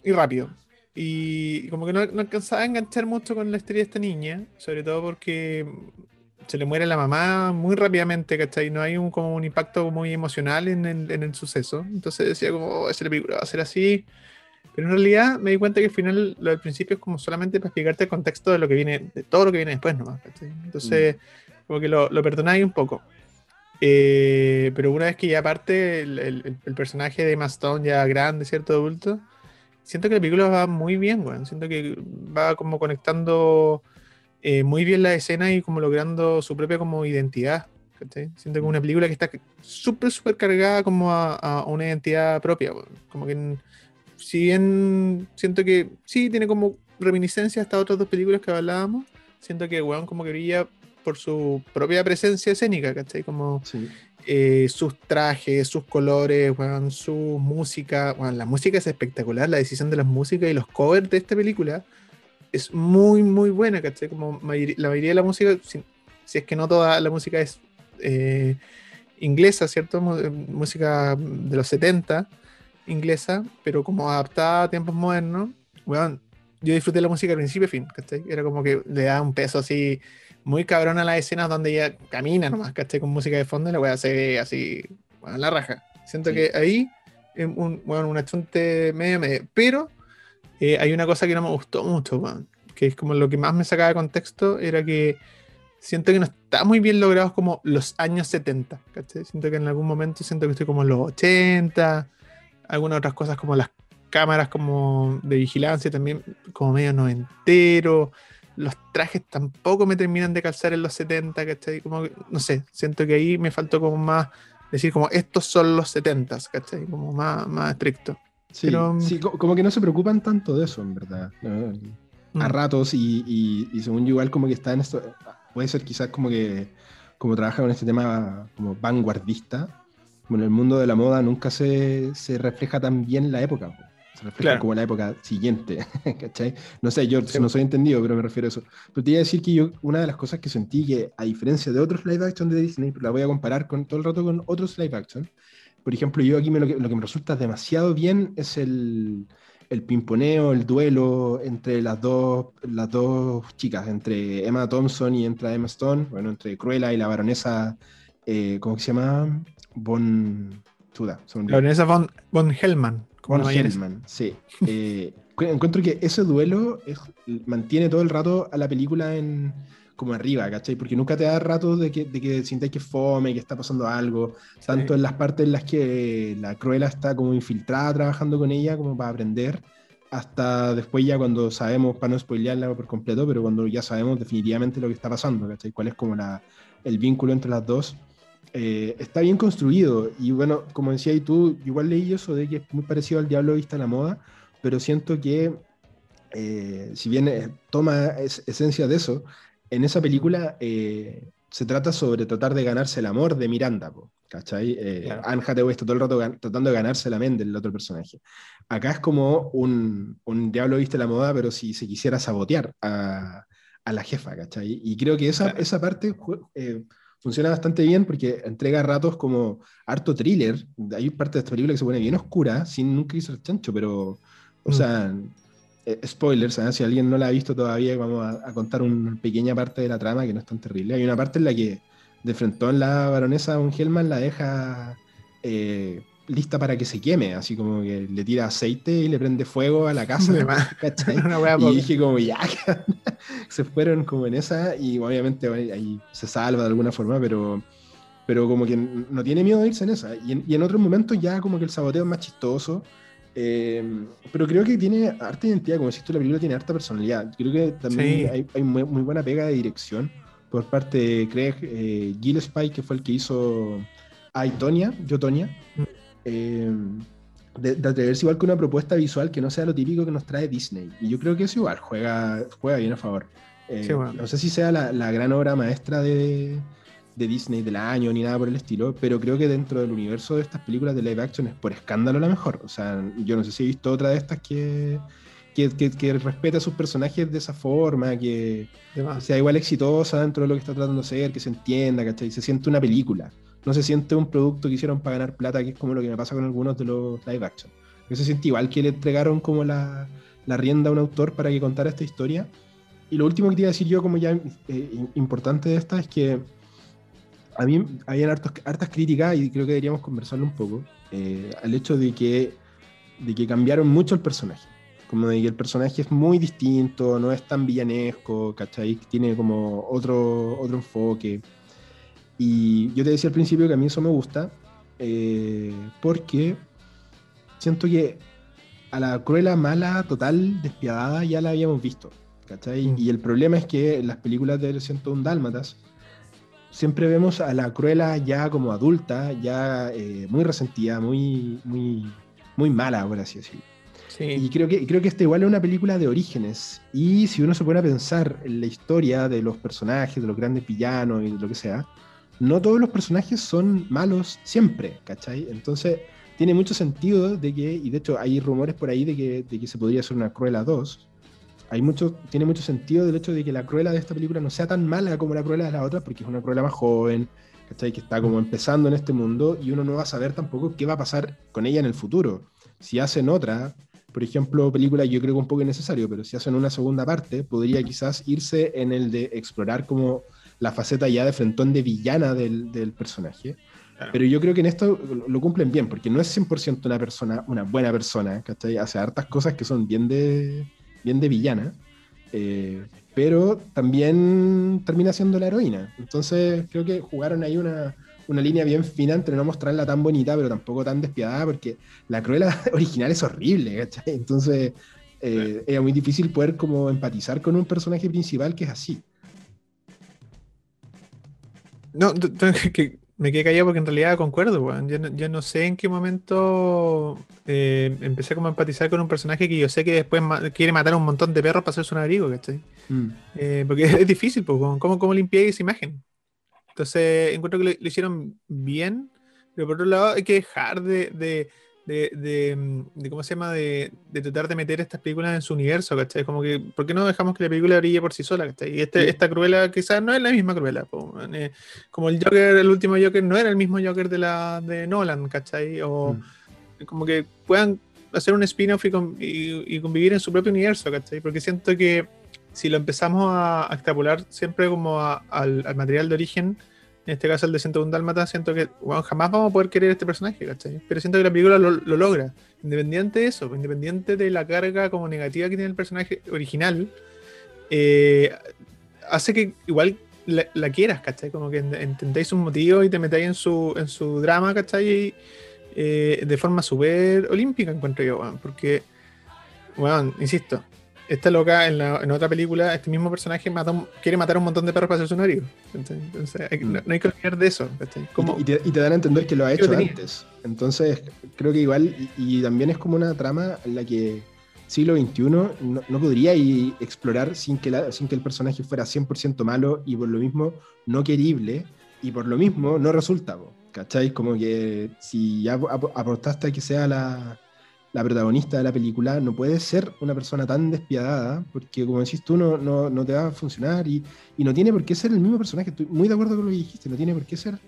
y rápido. Y como que no, alcanzaba a enganchar mucho con la historia de esta niña, sobre todo porque se le muere la mamá muy rápidamente, ¿cachai? No hay un, como un impacto muy emocional en el, en el suceso. Entonces decía como, oh, esa película va a ser así. Pero en realidad me di cuenta que al final lo del principio es como solamente para explicarte el contexto de lo que viene, de todo lo que viene después nomás, ¿cachai? Entonces, mm. como que lo, lo perdonáis un poco. Eh, pero una vez que ya aparte el, el, el personaje de Maston ya grande, ¿cierto? Adulto, siento que la película va muy bien, weón. Siento que va como conectando eh, muy bien la escena y como logrando su propia como identidad. Siento que es una película que está súper, súper cargada como a, una identidad propia. Como que, si bien siento que sí tiene como reminiscencia a estas otras dos películas que hablábamos, siento que, weón, como que brilla por su propia presencia escénica, ¿cachai? Como eh, sus trajes, sus colores, su música. la música es espectacular, la decisión de las músicas y los covers de esta película es muy, muy buena, ¿cachai? Como la mayoría de la música, si, es que no toda la música es eh, inglesa, ¿cierto? Música de los 70, inglesa, pero como adaptada a tiempos modernos, bueno, yo disfruté la música de principio a fin, ¿cachai? Era como que le da un peso así muy cabrón a las escenas donde ella camina nomás, ¿cachai? Con música de fondo y la voy a hacer así, bueno, la raja. Siento que ahí, un, bueno, un achunte medio medio. Pero eh, hay una cosa que no me gustó mucho, que es como lo que más me sacaba de contexto, era que siento que no está muy bien logrado como los años 70, ¿cachai? Siento que en algún momento siento que estoy como en los 80, algunas otras cosas como las cámaras como de vigilancia también como medio noventero los trajes tampoco me terminan de calzar en los 70, ¿cachai? Como, no sé, siento que ahí me faltó como más decir como estos son los 70, ¿cachai? Como más, más estricto. Sí, sí, como que no se preocupan tanto de eso, en verdad. A mm. ratos y, y, según yo igual como que está en esto, puede ser quizás como que como trabaja con este tema como vanguardista, como en el mundo de la moda nunca se, se refleja tan bien la época refleja como la época siguiente, ¿cachai? No sé, yo no soy entendido, pero me refiero a eso. Pero te iba a decir que yo, una de las cosas que sentí que, a diferencia de otros live action de Disney, la voy a comparar con todo el rato con otros live action. Por ejemplo, yo aquí me, lo, que, me resulta demasiado bien es el, el pimponeo, el duelo entre las dos, las dos chicas, entre Emma Thompson y entre Emma Stone, bueno, entre Cruella y la baronesa, eh, ¿cómo se llama? Von... la baronesa von, von Hellman. Von Hellman, sí. Eh, encuentro que ese duelo mantiene todo el rato a la película en como arriba, ¿cachai? Porque nunca te da rato de que, de que fome, que está pasando algo, tanto en las partes en las que la Cruella está como infiltrada trabajando con ella como para aprender, hasta después ya cuando sabemos, para no spoilearla por completo, pero cuando ya sabemos definitivamente lo que está pasando, ¿cachai? Cuál es como la, el vínculo entre las dos. Eh, está bien construido y bueno, como decía y tú, igual leí eso de que es muy parecido al Diablo Vista la Moda, pero siento que eh, si bien eh, toma esencia de eso, en esa película eh, se trata sobre tratar de ganarse el amor de Miranda, ¿cachai? Eh, Anne Hathaway está todo el rato tratando de ganarse la mente del otro personaje. Acá es como un, un diablo viste la moda, pero si se quisiera sabotear a, a la jefa, ¿cachai? Y creo que esa, esa parte funciona bastante bien porque entrega ratos como harto thriller. Hay parte de esta película que se pone bien oscura, sin nunca irse el chancho, pero, o mm. sea, eh, spoilers, ¿eh? si alguien no la ha visto todavía, vamos a, contar una pequeña parte de la trama que no es tan terrible. Hay una parte en la que de frente a la baronesa un Hellman la deja eh, lista para que se queme, así como que le tira aceite y le prende fuego a la casa. y dije como, ya, se fueron como en esa y obviamente ahí se salva de alguna forma, pero pero como que no tiene miedo de irse en esa. Y en, y en otros momentos ya como que el saboteo es más chistoso eh, pero creo que tiene harta identidad, como decís tú, la película tiene harta personalidad. Creo que también hay, muy, buena pega de dirección por parte de Craig eh, Gillespie, que fue el que hizo a Tonya, yo Tonya. Mm. Eh, de, atreverse igual que una propuesta visual que no sea lo típico que nos trae Disney. Y yo creo que eso igual juega, juega bien a favor. Eh, no sé si sea la, la gran obra maestra de, de Disney del año ni nada por el estilo, pero creo que dentro del universo de estas películas de live action es por escándalo la mejor. O sea, yo no sé si he visto otra de estas que, que, que, respeta a sus personajes de esa forma, que sea igual exitosa dentro de lo que está tratando de ser, que se entienda, ¿cachai? Se siente una película, no se siente un producto que hicieron para ganar plata, que es como lo que me pasa con algunos de los live action. Que se siente igual que le entregaron como la, la rienda a un autor para que contara esta historia. Y lo último que te iba a decir yo como ya eh, importante de esta es que a mí habían hartas críticas y creo que deberíamos conversarlo un poco eh, al hecho de que, de que cambiaron mucho el personaje. Como de que el personaje es muy distinto, no es tan villanesco, ¿cachai? Tiene como otro, otro enfoque. Y yo te decía al principio que a mí eso me gusta, eh, porque siento que a la cruela, mala, total, despiadada, ya la habíamos visto, ¿cachai? Mm. Y el problema es que en las películas de 101 Dálmatas, siempre vemos a la Cruella ya como adulta, ya eh, muy resentida, muy, muy, muy mala, por así decirlo. Y creo que, creo que esta igual es una película de orígenes. Y si uno se pone a pensar en la historia de los personajes, de los grandes villanos y lo que sea, no todos los personajes son malos siempre, ¿cachai? Entonces tiene mucho sentido de que, y de hecho hay rumores por ahí de que, de que se podría hacer una Cruella 2, hay mucho, tiene mucho sentido el hecho de que la cruela de esta película no sea tan mala como la cruela de la otra, porque es una cruela más joven, que está como empezando en este mundo y uno no va a saber tampoco qué va a pasar con ella en el futuro. Si hacen otra, por ejemplo, película yo creo que un poco innecesario, pero si hacen una segunda parte, podría quizás irse en el de explorar como la faceta ya de frentón de villana del, personaje. Pero yo creo que en esto lo cumplen bien, porque no es 100% una persona, una buena persona, ¿cachai? Hace hartas cosas que son bien de, bien de villana, eh, pero también termina siendo la heroína. Entonces creo que jugaron ahí una, una línea bien fina entre no mostrarla tan bonita, pero tampoco tan despiadada, porque la cruela original es horrible, ¿cachai? Entonces eh, era muy difícil poder como empatizar con un personaje principal que es así. No, que me quedé callado porque en realidad concuerdo, weón. Yo, no, sé en qué momento eh, empecé como a empatizar con un personaje que yo sé que después quiere matar a un montón de perros para hacerse un abrigo, ¿cachai? Mm. Eh, porque es difícil, pues, ¿cómo, cómo limpié esa imagen? Entonces, encuentro que lo, hicieron bien, pero por otro lado hay que dejar de de, de, ¿cómo se llama? De, de, tratar de meter estas películas en su universo, ¿cachai? Como que, ¿por qué no dejamos que la película brille por sí sola, ¿cachai? Y este, esta Cruella quizás no es la misma Cruella, eh, como el Joker, el último Joker no era el mismo Joker de la de Nolan, ¿cachai? O mm. como que puedan hacer un spin-off y, convivir en su propio universo, ¿cachai? Porque siento que si lo empezamos a, extrapolar siempre como al, al, material de origen, en este caso el de 101 Dálmata, siento que jamás vamos a poder querer este personaje, ¿cachai? Pero siento que la película lo, logra. Independiente de eso, independiente de la carga como negativa que tiene el personaje original, eh, hace que igual la, quieras, ¿cachai? Como que entendéis un motivo y te metáis en su, en su drama, ¿cachai? Eh, de forma súper olímpica, encuentro yo, porque, bueno, insisto, esta loca en, la, en, otra película, este mismo personaje quiere matar a un montón de perros para hacer su novio. Entonces, no, hay que olvidar de eso. Y, te, y, te, dan a entender que lo ha hecho antes. Entonces, creo que igual, y, también es como una trama en la que siglo XXI no, no podría explorar sin que, la, sin que el personaje fuera 100% malo y por lo mismo no querible y por lo mismo no resulta. ¿Cachai? Como que si ya aportaste a que sea la, la protagonista de la película no puede ser una persona tan despiadada, porque como decís tú, no, no, no te va a funcionar y, y, no tiene por qué ser el mismo personaje. Estoy muy de acuerdo con lo que dijiste, no tiene por qué ser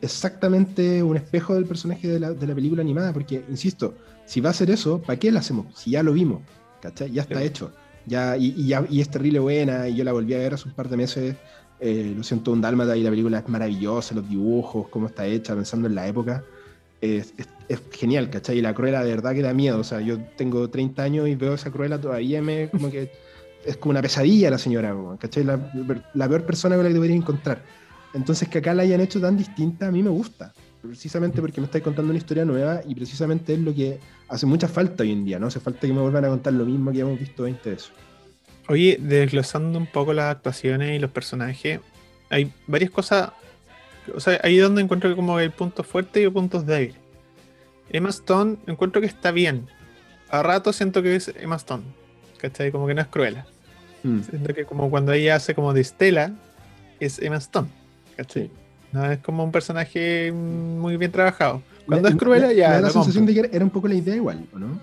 exactamente un espejo del personaje de la, de la película animada, porque, insisto, si va a ser eso, ¿para qué la hacemos? Si ya lo vimos, ¿cachai? Ya está hecho. Ya, y, y, ya, y es terrible buena, y yo la volví a ver hace un par de meses. Eh, lo siento, un dálmata y la película es maravillosa, los dibujos, cómo está hecha, pensando en la época es, genial, ¿cachai? Y la cruela de verdad que da miedo. O sea, yo tengo 30 años y veo esa cruela todavía me como que es como una pesadilla la señora, ¿cachai? La, peor persona con la que debería encontrar. Entonces que acá la hayan hecho tan distinta a mí me gusta. Precisamente porque me estáis contando una historia nueva y precisamente es lo que hace mucha falta hoy en día, ¿no? Hace falta que me vuelvan a contar lo mismo que hemos visto 20 veces. Oye, desglosando un poco las actuaciones y los personajes, hay varias cosas o sea, ahí es donde encuentro que como el punto fuerte y puntos débiles. Emma Stone encuentro que está bien. A rato siento que es Emma Stone. ¿Cachai? Como que no es cruela. Mm. Siento que como cuando ella hace como de Estela, es Emma Stone. ¿Cachai? No es como un personaje muy bien trabajado. Cuando es cruela ya. Me da la sensación de que era un poco la idea igual, ¿o no?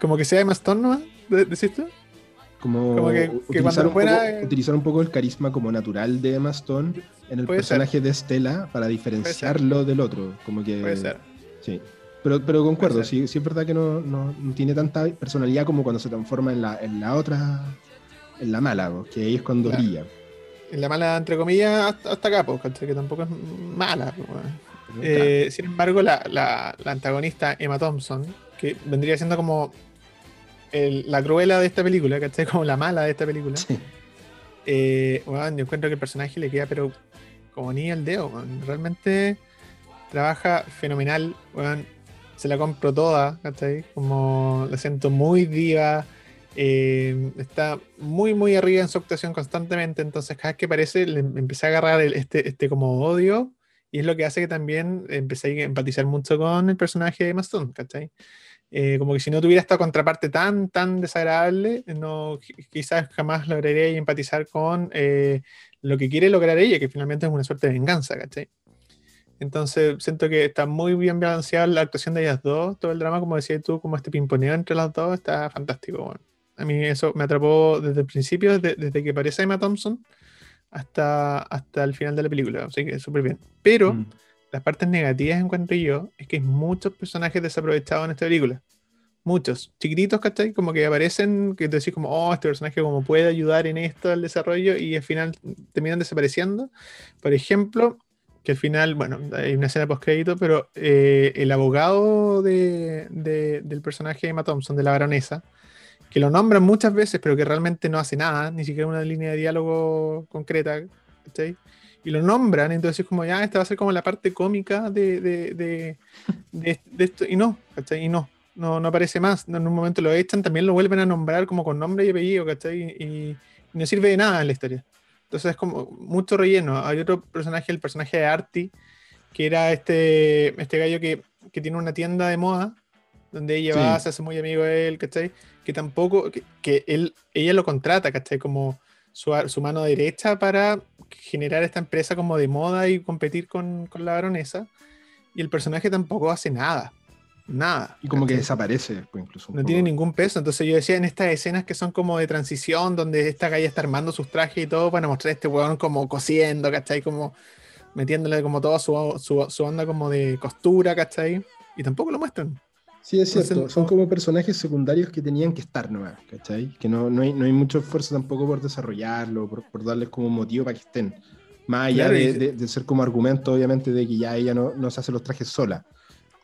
Como que sea Emma Stone ¿no? ¿Decís tú? Como, que, utilizar, un poco, utilizar, un poco, el carisma como natural de Emma Stone en el personaje de Stella para diferenciarlo del otro. Como que, Puede ser. Sí. Pero, pero concuerdo, sí, sí, es verdad que no, no, tiene tanta personalidad como cuando se transforma en la, en la otra, en la mala, que ahí es cuando brilla. En la mala, entre comillas, hasta, acá, que tampoco es mala. Eh, sin embargo, la, la, la antagonista Emma Thompson, que vendría siendo como la cruela de esta película, ¿cachai? Como la mala de esta película. Eh, yo encuentro que el personaje le queda, pero como ni el dedo, realmente trabaja fenomenal, se la compro toda, ¿cachai? Como la siento muy diva, eh, está muy, muy arriba en su actuación constantemente, entonces cada vez que aparece le empecé a agarrar este, este como odio, y es lo que hace que también empecé a empatizar mucho con el personaje de Maston, ¿cachai? Eh, como que si no tuviera esta contraparte tan, tan desagradable, no, quizás jamás lograría empatizar con eh, lo que quiere lograr ella, que finalmente es una suerte de venganza, ¿cachai? Entonces siento que está muy bien balanceada la actuación de ellas dos, todo el drama, como decías tú, como este pimponeo entre las dos, está fantástico. A mí eso me atrapó desde el principio, desde, que aparece Emma Thompson hasta, hasta el final de la película, así que súper bien. Pero... Mm las partes negativas encuentro yo es que hay muchos personajes desaprovechados en esta película. Muchos. Chiquititos, ¿cachai? Como que aparecen, que te decís como, oh, este personaje como puede ayudar en esto al desarrollo y al final terminan desapareciendo. Por ejemplo, que al final, bueno, hay una escena post crédito, pero eh, el abogado de, del personaje de Emma Thompson, de la baronesa, que lo nombran muchas veces, pero que realmente no hace nada, ni siquiera una línea de diálogo concreta, ¿cachai? Y lo nombran, entonces es como, ya, esta va a ser como la parte cómica de, de, de, esto, y no, ¿cachai? Y no, no, no aparece más, en un momento lo echan, también lo vuelven a nombrar como con nombre y apellido, ¿cachai? Y, no sirve de nada en la historia. Entonces es como mucho relleno. Hay otro personaje, el personaje de Artie, que era este, este gallo que, que tiene una tienda de moda, donde ella va, se hace muy amigo de él, ¿cachai? Que tampoco, que, que él, ella lo contrata, ¿cachai? Como su, mano derecha para generar esta empresa como de moda y competir con, la baronesa. Y el personaje tampoco hace nada. Nada. Y como que desaparece, pues incluso. No tiene ningún peso. Entonces yo decía en estas escenas que son como de transición, donde esta galla está armando sus trajes y todo para mostrar a este weón como cosiendo, ¿cachai? Como metiéndole como toda su, su, su onda como de costura, ¿cachai? Y tampoco lo muestran. Sí, es cierto. Son como personajes secundarios que tenían que estar nomás, ¿cachai? Que no, no, hay, no hay mucho esfuerzo tampoco por desarrollarlo, por, darles como motivo para que estén. Más allá de, ser como argumento, obviamente, de que ya ella no, no se hace los trajes sola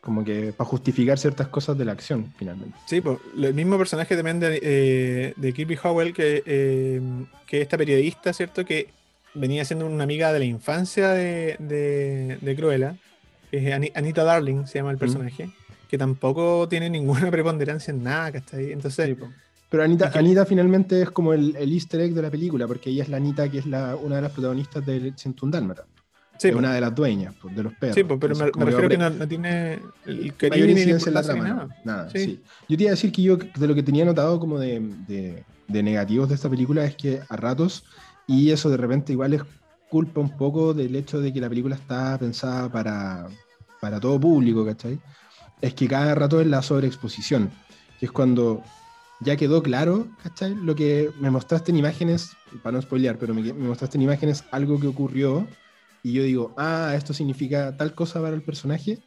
como que para justificar ciertas cosas de la acción, finalmente. Sí, pues el mismo personaje también de, eh, de Kirby Howell, que, eh, que esta periodista, ¿cierto? Que venía siendo una amiga de la infancia de, de, Cruella, que es Anita Darling, se llama el personaje, que tampoco tiene ninguna preponderancia en nada, ¿cachai? Entonces... pero Anita, Anita finalmente es como el, easter egg de la película, porque ella es la Anita que es la, una de las protagonistas de 101 Dálmata es una de las dueñas de los perros. Sí, pero me, refiero que no, tiene el cariño ni en la trama. Nada, sí. Yo te iba a decir que yo de lo que tenía notado como de, de, negativos de esta película es que a ratos, y eso de repente igual es culpa un poco del hecho de que la película está pensada para, para todo público, ¿cachai? Es que cada rato es la sobreexposición, que es cuando ya quedó claro, ¿cachai? Lo que me mostraste en imágenes, para no spoilear, pero me, mostraste en imágenes algo que ocurrió y yo digo, ah, esto significa tal cosa para el personaje,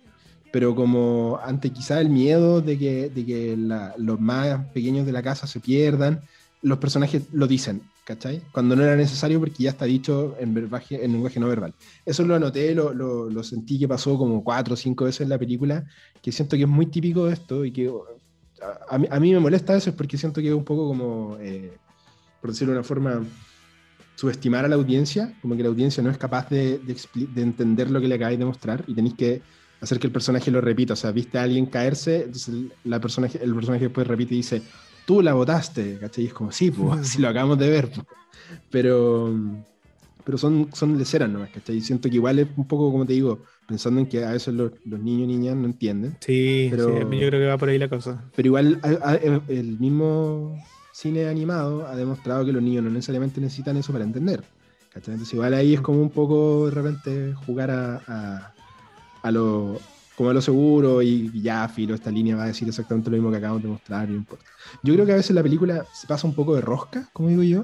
pero como ante quizá el miedo de que, de que los más pequeños de la casa se pierdan, los personajes lo dicen, ¿cachai? Cuando no era necesario porque ya está dicho en, verbaje, en lenguaje no verbal. Eso lo anoté, lo, lo, sentí que pasó como cuatro o cinco veces en la película, que siento que es muy típico de esto y que a, mí, me molesta eso porque siento que es un poco como, eh, por decirlo de una forma, subestimar a la audiencia, como que la audiencia no es capaz de, entender lo que le acabáis de mostrar y tenéis que hacer que el personaje lo repita. O sea, viste a alguien caerse, entonces la personaje, el personaje después repite y dice, tú la votaste, ¿cachai? Y es como, sí, pues, si lo acabamos de ver. Pero, pero son, son leceras nomás, ¿cachai? Siento que igual es un poco, como te digo, pensando en que a veces los, niños y niñas no entienden. Sí, pero, sí, yo creo que va por ahí la cosa. Pero igual el mismo cine animado ha demostrado que los niños no necesariamente necesitan eso para entender. Entonces igual ahí es como un poco de repente jugar a, a, lo como a lo seguro y ya filo, esta línea va a decir exactamente lo mismo que acabamos de mostrar, no importa. Yo creo que a veces la película se pasa un poco de rosca, como digo yo,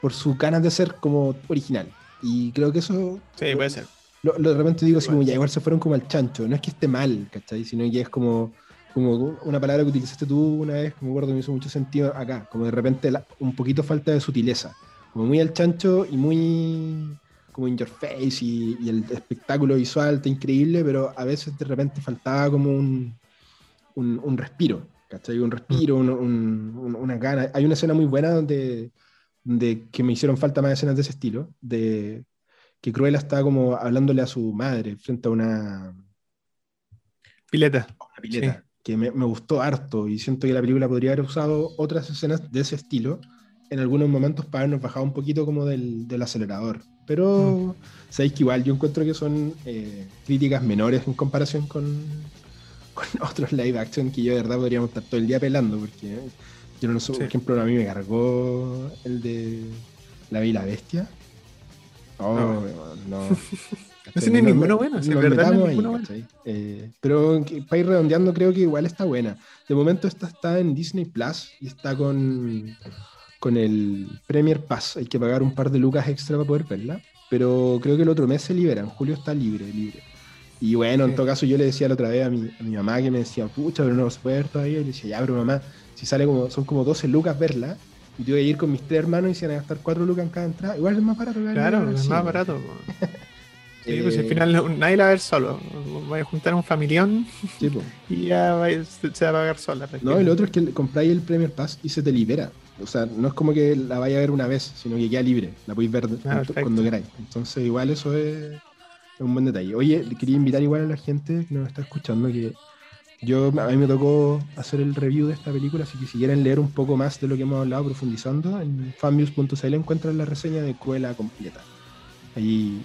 por su ganas de ser como original. Y creo que eso... Sí, puede ser. Lo, de repente digo así como, ya igual se fueron como al chancho. No es que esté mal, ¿cachai? Sino que es como como una palabra que utilizaste tú una vez, que me acuerdo me hizo mucho sentido acá, como de repente un poquito falta de sutileza, como muy al chancho y muy como in your face y, el espectáculo visual está increíble, pero a veces de repente faltaba como un, un, respiro, ¿cachai? Un respiro, una gana. Hay una escena muy buena donde, donde que me hicieron falta más escenas de ese estilo, de que Cruella está como hablándole a su madre frente a una pileta. Una pileta que me, gustó harto y siento que la película podría haber usado otras escenas de ese estilo en algunos momentos para habernos bajado un poquito como del, del acelerador. Pero mm. sabéis que igual yo encuentro que son eh, críticas menores en comparación con, con, otros live action que yo de verdad podríamos estar todo el día pelando, porque yo no sé, por ejemplo, a mí me cargó el de La Bella Bestia. Oh, no. no. No tiene ninguno bueno, verdad eh, pero para ir redondeando, creo que igual está buena. De momento esta está en Disney Plus y está con, con el Premier Pass. Hay que pagar un par de lucas extra para poder verla. Pero creo que el otro mes se libera. En julio está libre, libre. Y bueno, en todo caso, yo le decía la otra vez a mi, a mi mamá que me decía, pucha, pero no se puede ver todavía. Y le decía, ya, pero mamá, si sale como, son como 12 lucas verla, y tuve que ir con mis tres hermanos y se van a gastar 4 lucas en cada entrada, igual es más barato. Claro, es más barato. Sí, pues al final nadie la va a ver solo. Voy a juntar un familión y ya se va a pagar sola. No, y lo otro es que compráis el Premier Pass y se te libera. O sea, no es como que la vaya a ver una vez, sino que queda libre. La podéis ver ah, cuando queráis. Entonces, igual eso es, un buen detalle. Oye, quería invitar igual a la gente que nos está escuchando que yo a mí me tocó hacer el review de esta película, así que si quieren leer un poco más de lo que hemos hablado profundizando, en fanviews.cl encuentran la reseña de Cuela completa. Ahí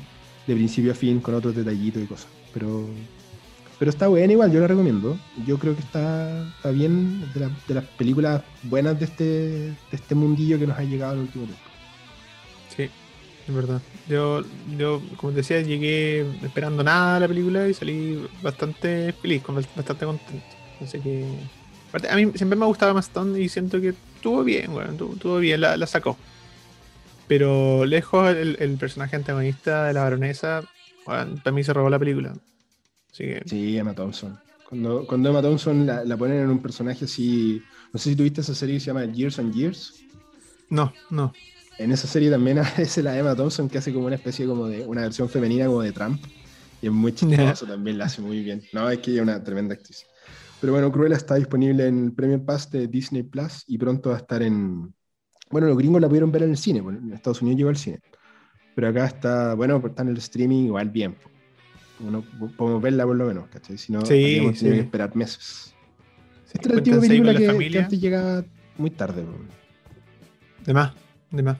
de principio a fin con otros detallitos y cosas. Pero, pero está buena igual, yo la recomiendo. Yo creo que está, está bien de, las películas buenas de este, de este mundillo que nos ha llegado en el último tiempo. Sí, es verdad. Yo, yo, como decía, llegué esperando nada a la película y salí bastante feliz, bastante contento. Así que. A mí siempre me ha gustado Maston y siento que estuvo bien, bueno, estuvo, bien, la, la sacó. Pero lejos el, personaje antagonista de la baronesa, para mí se robó la película. Sí, Emma Thompson. Cuando, cuando Emma Thompson la, ponen en un personaje así, no sé si tuviste esa serie que se llama Years and Years, No, no. En esa serie también aparece la Emma Thompson que hace como una especie como de una versión femenina como de Trump. Y es muy chistoso también, la hace muy bien. No, es que ella es una tremenda actriz. Pero bueno, Cruella está disponible en el Premium Pass de Disney Plus y pronto va a estar en. Bueno, los gringos la pudieron ver en el cine, en Estados Unidos llegó al cine. Pero acá está, bueno, está en el streaming igual bien. Uno, podemos verla por lo menos, ¿cachai? Si no, sí, sí. que esperar meses. Esta es la tipo de película que, que, antes llegaba muy tarde. De más, de más.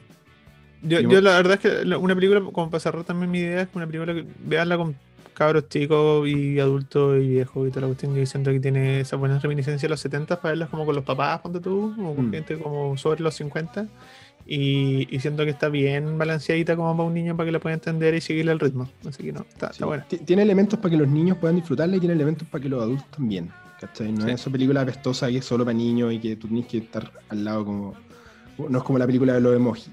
Yo, yo, la verdad es que una película, como para cerrar también mi idea, es que una película que veanla con cabros chicos y adultos y viejos y toda la cuestión. Yo siento que tiene esa buena reminiscencia de los 70 para verlas como con los papás, ponte tú, o con mm. gente como sobre los 50. Y, siento que está bien balanceadita como para un niño para que lo pueda entender y seguirle el ritmo. Así que no, está, buena. Tiene elementos para que los niños puedan disfrutarla y tiene elementos para que los adultos también. ¿cachai? No es esa película apestosa que es solo para niños y que tú tienes que estar al lado como. No es como la película de los emojis.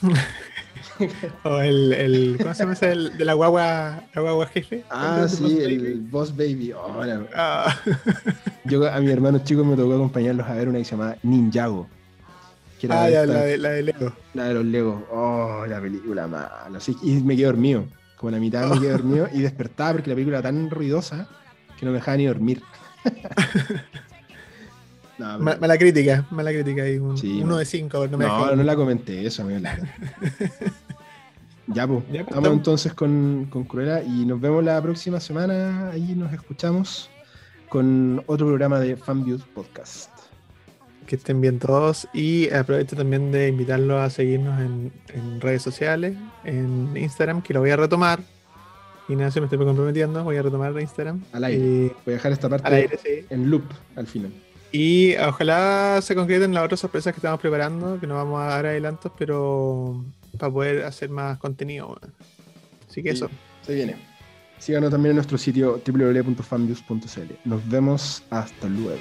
o el, el, ¿Cómo se llama ese? El, de la guagua, la guagua jefe. Ah, sí, el Boss Baby. Oh, ah. Yo a mi hermano chico me tocó acompañarlos a ver una que se llamaba Ninjago. Ah, ya, la, de, la de Lego. La de los Legos. Oh, la película mala. y me quedé dormido. Como la mitad me quedé dormido y despertaba porque la película era tan ruidosa que no me dejaba ni dormir. no, mala crítica, mala crítica. uno de cinco. No, me no, no la comenté, eso me Ya, pues, ya, pues, estamos entonces con, con Cruella y nos vemos la próxima semana. Ahí nos escuchamos con otro programa de Fanviews Podcast. Que estén bien todos y aprovecho también de invitarlos a seguirnos en, en redes sociales, en Instagram, que lo voy a retomar Ignacio, me estoy comprometiendo, voy a retomar de Instagram. Al aire. voy a dejar esta parte en loop al final. Y ojalá se concreten las otras sorpresas que estamos preparando, que no vamos a dar adelantos, pero para poder hacer más contenido. Así que eso. Se viene. Síganos también en nuestro sitio www.fanviews.cl. Nos vemos hasta luego.